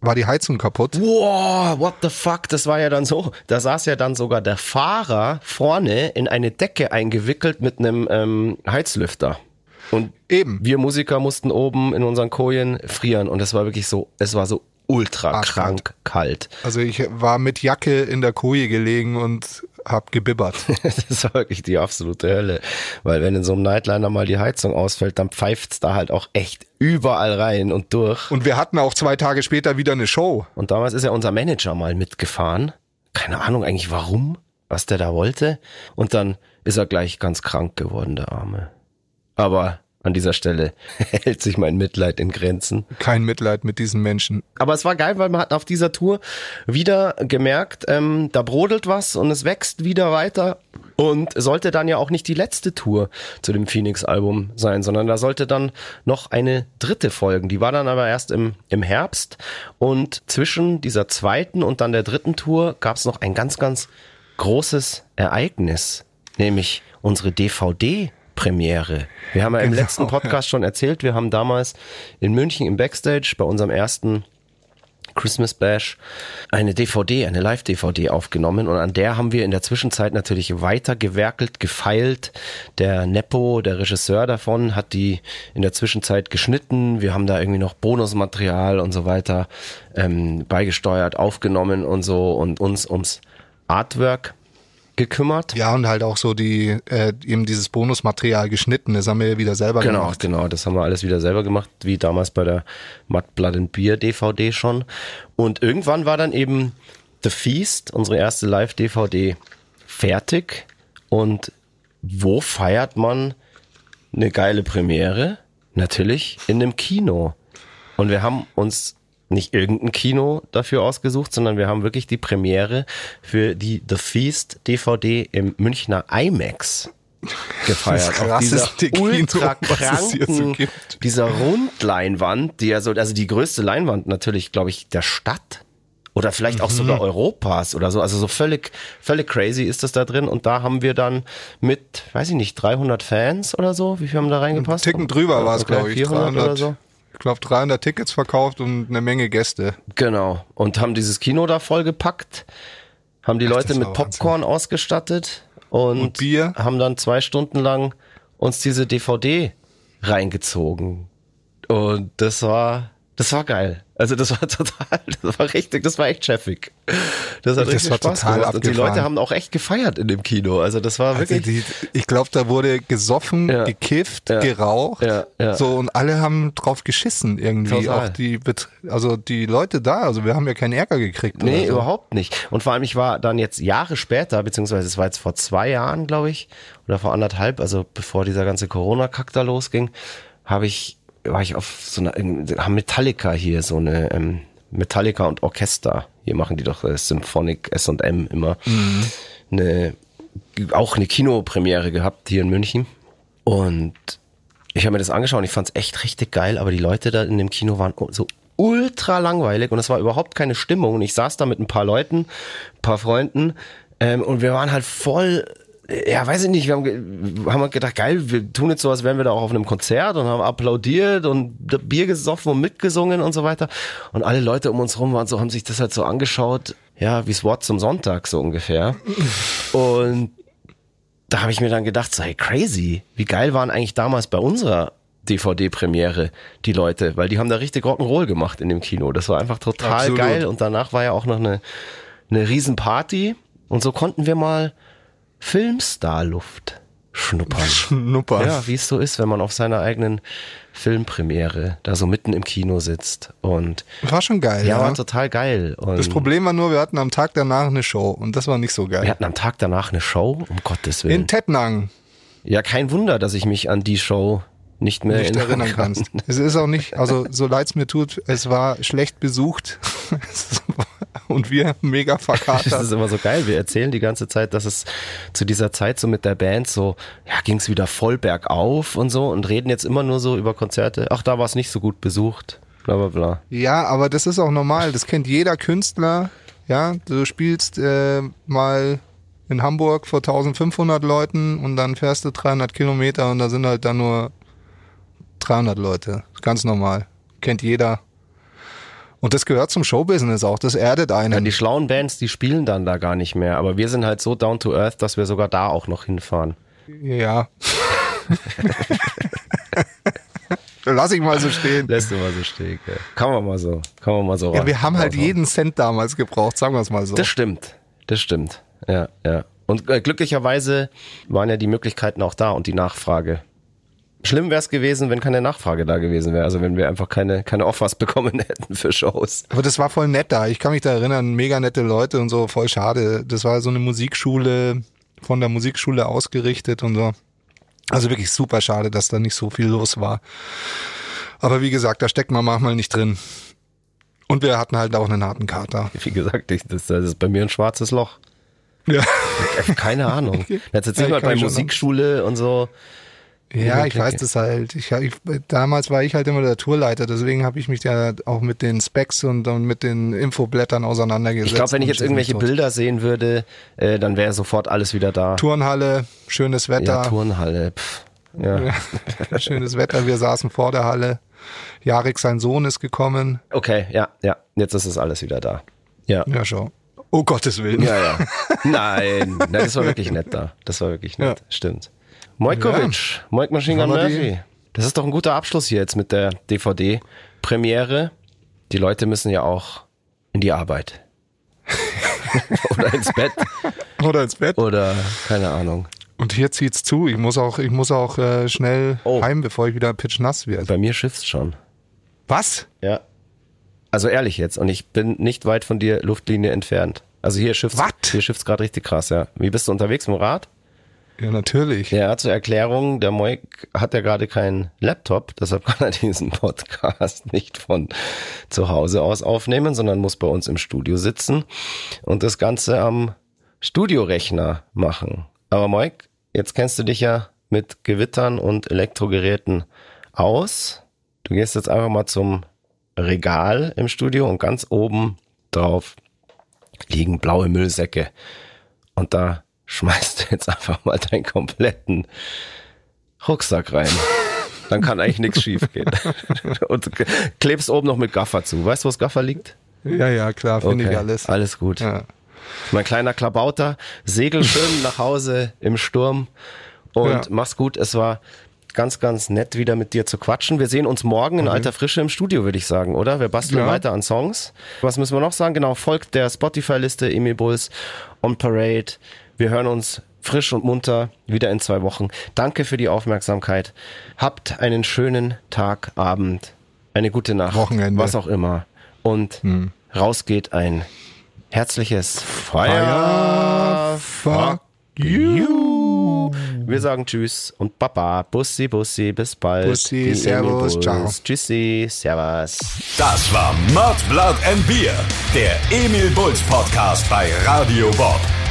Speaker 3: war die Heizung kaputt.
Speaker 2: Wow, what the fuck, das war ja dann so. Da saß ja dann sogar der Fahrer vorne in eine Decke eingewickelt mit einem ähm, Heizlüfter. Und
Speaker 3: Eben.
Speaker 2: wir Musiker mussten oben in unseren Kojen frieren und es war wirklich so, es war so ultra
Speaker 3: Arschkalt.
Speaker 2: krank kalt.
Speaker 3: Also ich war mit Jacke in der Koje gelegen und hab gebibbert.
Speaker 2: Das war wirklich die absolute Hölle. Weil wenn in so einem Nightliner mal die Heizung ausfällt, dann pfeift's da halt auch echt überall rein und durch.
Speaker 3: Und wir hatten auch zwei Tage später wieder eine Show.
Speaker 2: Und damals ist ja unser Manager mal mitgefahren. Keine Ahnung eigentlich warum, was der da wollte. Und dann ist er gleich ganz krank geworden, der Arme. Aber an dieser Stelle hält sich mein Mitleid in Grenzen.
Speaker 3: Kein Mitleid mit diesen Menschen.
Speaker 2: Aber es war geil, weil man hat auf dieser Tour wieder gemerkt, ähm, da brodelt was und es wächst wieder weiter. Und sollte dann ja auch nicht die letzte Tour zu dem Phoenix-Album sein, sondern da sollte dann noch eine dritte folgen. Die war dann aber erst im, im Herbst. Und zwischen dieser zweiten und dann der dritten Tour gab es noch ein ganz, ganz großes Ereignis, nämlich unsere DVD. Premiere. Wir haben ja im
Speaker 3: Genau,
Speaker 2: letzten Podcast schon erzählt, wir haben damals in München im Backstage bei unserem ersten Christmas Bash eine DVD, eine Live-DVD aufgenommen und an der haben wir in der Zwischenzeit natürlich weiter gewerkelt, gefeilt. Der Nepo, der Regisseur davon, hat die in der Zwischenzeit geschnitten. Wir haben da irgendwie noch Bonusmaterial und so weiter ähm, beigesteuert, aufgenommen und so und uns ums Artwork gekümmert.
Speaker 3: Ja, und halt auch so die, äh, eben dieses Bonusmaterial geschnitten. Das haben wir ja wieder selber
Speaker 2: Genau,
Speaker 3: gemacht.
Speaker 2: genau. Das haben wir alles wieder selber gemacht, wie damals bei der Mud Blood and Beer DVD schon. Und irgendwann war dann eben The Feast, unsere erste Live-DVD, fertig. Und wo feiert man eine geile Premiere? Natürlich in einem Kino. Und wir haben uns nicht irgendein Kino dafür ausgesucht, sondern wir haben wirklich die Premiere für die The Feast DVD im Münchner IMAX gefeiert.
Speaker 3: Das
Speaker 2: auf dieser
Speaker 3: krasseste
Speaker 2: ultra
Speaker 3: was es hier so
Speaker 2: kranken,
Speaker 3: gibt.
Speaker 2: dieser Rundleinwand, die ja so, also die größte Leinwand natürlich, glaube ich, der Stadt. Oder vielleicht auch
Speaker 3: Mhm.
Speaker 2: sogar Europas oder so. Also so völlig, völlig crazy ist das da drin. Und da haben wir dann mit, weiß ich nicht, 300 Fans oder so. Wie viel haben da reingepasst?
Speaker 3: Ticken drüber war es, glaube ich.
Speaker 2: 400 oder so.
Speaker 3: Ich glaube 300 Tickets verkauft und eine Menge Gäste.
Speaker 2: Genau. Und haben dieses Kino da vollgepackt, haben die Leute
Speaker 3: das
Speaker 2: mit Popcorn ausgestattet und,
Speaker 3: Und Bier.
Speaker 2: haben dann zwei Stunden lang uns diese DVD reingezogen. Und das war, das war geil. Also das war total, das war richtig, das war echt cheffig. Das hat
Speaker 3: Das
Speaker 2: richtig
Speaker 3: war
Speaker 2: Spaß
Speaker 3: total
Speaker 2: gemacht. Und die. Leute haben auch echt gefeiert in dem Kino. Also das war
Speaker 3: Also
Speaker 2: wirklich.
Speaker 3: die, ich glaube, da wurde gesoffen,
Speaker 2: Ja.
Speaker 3: gekifft,
Speaker 2: Ja.
Speaker 3: geraucht.
Speaker 2: Ja.
Speaker 3: So und alle haben drauf geschissen irgendwie.
Speaker 2: Total.
Speaker 3: Auch die, also die Leute da. Also wir haben ja keinen Ärger gekriegt.
Speaker 2: Nee,
Speaker 3: so.
Speaker 2: überhaupt nicht. Und vor allem, ich war dann jetzt Jahre später, beziehungsweise es war jetzt vor zwei Jahren, glaube ich, oder vor anderthalb, also bevor dieser ganze Corona-Kack da losging, habe ich, war ich auf so einer, haben Metallica hier so eine, ähm, Metallica und Orchester, hier machen die doch äh, Symphonic S&M immer, eine, auch eine Kinopremiere gehabt hier in München. Und ich habe mir das angeschaut und ich fand es echt richtig geil, aber die Leute da in dem Kino waren so ultra langweilig und es war überhaupt keine Stimmung. Und ich saß da mit ein paar Leuten, ein paar Freunden ähm, und wir waren halt voll ja, weiß ich nicht, wir haben, haben halt gedacht, geil, wir tun jetzt so, als wären wir da auch auf einem Konzert und haben applaudiert und Bier gesoffen und mitgesungen und so weiter. Und alle Leute um uns rum waren so, haben sich das halt so angeschaut, ja, wie SWAT zum Sonntag so ungefähr. Und da habe ich mir dann gedacht, so, hey, crazy, wie geil waren eigentlich damals bei unserer DVD-Premiere die Leute, weil die haben da richtig Rock'n'Roll gemacht in dem Kino. Das war einfach total
Speaker 3: Absolut.
Speaker 2: geil und danach war ja auch noch eine, eine Riesenparty und so konnten wir mal Filmstar-Luft schnuppern.
Speaker 3: Schnupper.
Speaker 2: Ja, wie es so ist, wenn man auf seiner eigenen Filmpremiere da so mitten im Kino sitzt und
Speaker 3: War schon geil,
Speaker 2: ja,
Speaker 3: ja.
Speaker 2: war total geil. Und
Speaker 3: Das Problem war nur, wir hatten am Tag danach eine Show und das war nicht so
Speaker 2: wir
Speaker 3: geil.
Speaker 2: hatten am Tag danach eine Show, um Gottes Willen.
Speaker 3: In Tettnang,
Speaker 2: Ja, kein Wunder, dass ich mich an die Show nicht mehr
Speaker 3: nicht erinnern
Speaker 2: kann.
Speaker 3: kannst. Es ist auch nicht, also so leid's mir tut, es war schlecht besucht und wir mega
Speaker 2: Das
Speaker 3: verkatert.
Speaker 2: ist immer so geil. Wir erzählen die ganze Zeit, dass es zu dieser Zeit so mit der Band so, ja, ging es wieder voll bergauf und so und reden jetzt immer nur so über Konzerte. Ach, da war es nicht so gut besucht. Bla bla bla.
Speaker 3: Ja, aber das ist auch normal. Das kennt jeder Künstler. Ja, du spielst äh, mal in Hamburg vor 1500 Leuten und dann fährst du 300 Kilometer und da sind halt dann nur 300 Leute. Ganz normal. Kennt jeder. Und das gehört zum Showbusiness auch. Das erdet
Speaker 2: Ja,
Speaker 3: einen.
Speaker 2: die schlauen Bands, die spielen dann da gar nicht mehr. Aber wir sind halt so down to earth, dass wir sogar da auch noch hinfahren.
Speaker 3: Ja. Lass ich mal so stehen.
Speaker 2: Lässt du mal so stehen. gell. Kann man mal so. Kann man mal so
Speaker 3: Ja, wir haben halt
Speaker 2: raushauen.
Speaker 3: jeden Cent damals gebraucht, sagen wir es mal so.
Speaker 2: Das stimmt. Das stimmt. Ja, ja. Und äh, glücklicherweise waren ja die Möglichkeiten auch da und die Nachfrage. Schlimm wäre es gewesen, wenn keine Nachfrage da gewesen wäre. Also wenn wir einfach keine, keine Offers bekommen hätten für Shows.
Speaker 3: Aber das war voll nett da. Ich kann mich da erinnern, mega nette Leute und so, voll schade. Das war so eine Musikschule, von der Musikschule ausgerichtet und so. Also wirklich super schade, dass da nicht so viel los war. Aber wie gesagt, da steckt man manchmal nicht drin. Und wir hatten halt auch einen harten Kater.
Speaker 2: Wie gesagt, ich, das, das ist bei mir ein schwarzes Loch.
Speaker 3: Ja,
Speaker 2: Keine Ahnung. Jetzt erzähl
Speaker 3: Ja, kann
Speaker 2: bei Musikschule und so.
Speaker 3: Ja ich weiß das halt. Ich, ich, damals war ich halt immer der Tourleiter, deswegen habe ich mich ja auch mit den Specs und, und mit den Infoblättern auseinandergesetzt.
Speaker 2: Ich glaube, wenn ich jetzt irgendwelche. Bilder sehen würde, äh, dann wäre sofort alles wieder da.
Speaker 3: Turnhalle, schönes Wetter.
Speaker 2: Ja, Turnhalle. Pff. Ja.
Speaker 3: Ja, schönes Wetter, wir saßen vor der Halle. Jarek, sein Sohn, ist gekommen.
Speaker 2: Okay, ja, ja. Jetzt ist es alles wieder da. Ja.
Speaker 3: Ja, schon. Oh Gottes Willen.
Speaker 2: Ja, ja. Nein, nein, das war wirklich nett da. Das war wirklich nett.
Speaker 3: Ja.
Speaker 2: Stimmt. Mojkovic, Mojk Machine Gun Murphy. Das ist doch ein guter Abschluss hier jetzt mit der DVD-Premiere. Die Leute müssen ja auch in die Arbeit. oder ins Bett.
Speaker 3: Oder ins Bett.
Speaker 2: Oder keine Ahnung.
Speaker 3: Und hier zieht's zu. Ich muss auch, ich muss auch äh, schnell
Speaker 2: Oh.
Speaker 3: heim, bevor ich wieder pitchnass werde.
Speaker 2: Bei mir schifft's schon.
Speaker 3: Was?
Speaker 2: Ja. Also ehrlich jetzt. Und ich bin nicht weit von dir Luftlinie entfernt. Also hier schifft's,
Speaker 3: Wat?
Speaker 2: hier schifft's gerade richtig krass, ja. Wie bist du unterwegs mit dem Rad?
Speaker 3: Ja, natürlich.
Speaker 2: Ja, zur Erklärung, der Moik hat ja gerade keinen Laptop, deshalb kann er diesen Podcast nicht von zu Hause aus aufnehmen, sondern muss bei uns im Studio sitzen und das Ganze am Studiorechner machen. Aber Moik, jetzt kennst du dich ja mit Gewittern und Elektrogeräten aus. Du gehst jetzt einfach mal zum Regal im Studio und ganz oben drauf liegen blaue Müllsäcke. Und da schmeißt jetzt einfach mal deinen kompletten Rucksack rein. Dann kann eigentlich nichts schief gehen. Und klebst oben noch mit Gaffer zu. Weißt du, wo das Gaffer liegt?
Speaker 3: Ja, ja, klar, finde ich alles.
Speaker 2: Alles gut.
Speaker 3: Ja.
Speaker 2: Mein kleiner Klabauter, segel schön nach Hause im Sturm und
Speaker 3: Ja.
Speaker 2: mach's gut. Es war ganz, ganz nett, wieder mit dir zu quatschen. Wir sehen uns morgen in alter Frische im Studio, würde ich sagen, oder? Wir basteln
Speaker 3: Ja.
Speaker 2: weiter an Songs. Was müssen wir noch sagen? Genau, folgt der Spotify-Liste Emil Bulls on Parade. Wir hören uns frisch und munter wieder in zwei Wochen. Danke für die Aufmerksamkeit. Habt einen schönen Tag, Abend, eine gute Nacht,
Speaker 3: Wochenende.
Speaker 2: was auch immer. Und raus geht ein herzliches Fire.
Speaker 3: Fuck you.
Speaker 2: Wir sagen Tschüss und Baba. Bussi, Bussi, bis bald.
Speaker 3: Bussi,
Speaker 2: Die
Speaker 3: Servus, ciao.
Speaker 2: Tschüssi, Servus.
Speaker 1: Das war Mud, Blood and Beer, der Emil Bulls Podcast bei Radio Bob.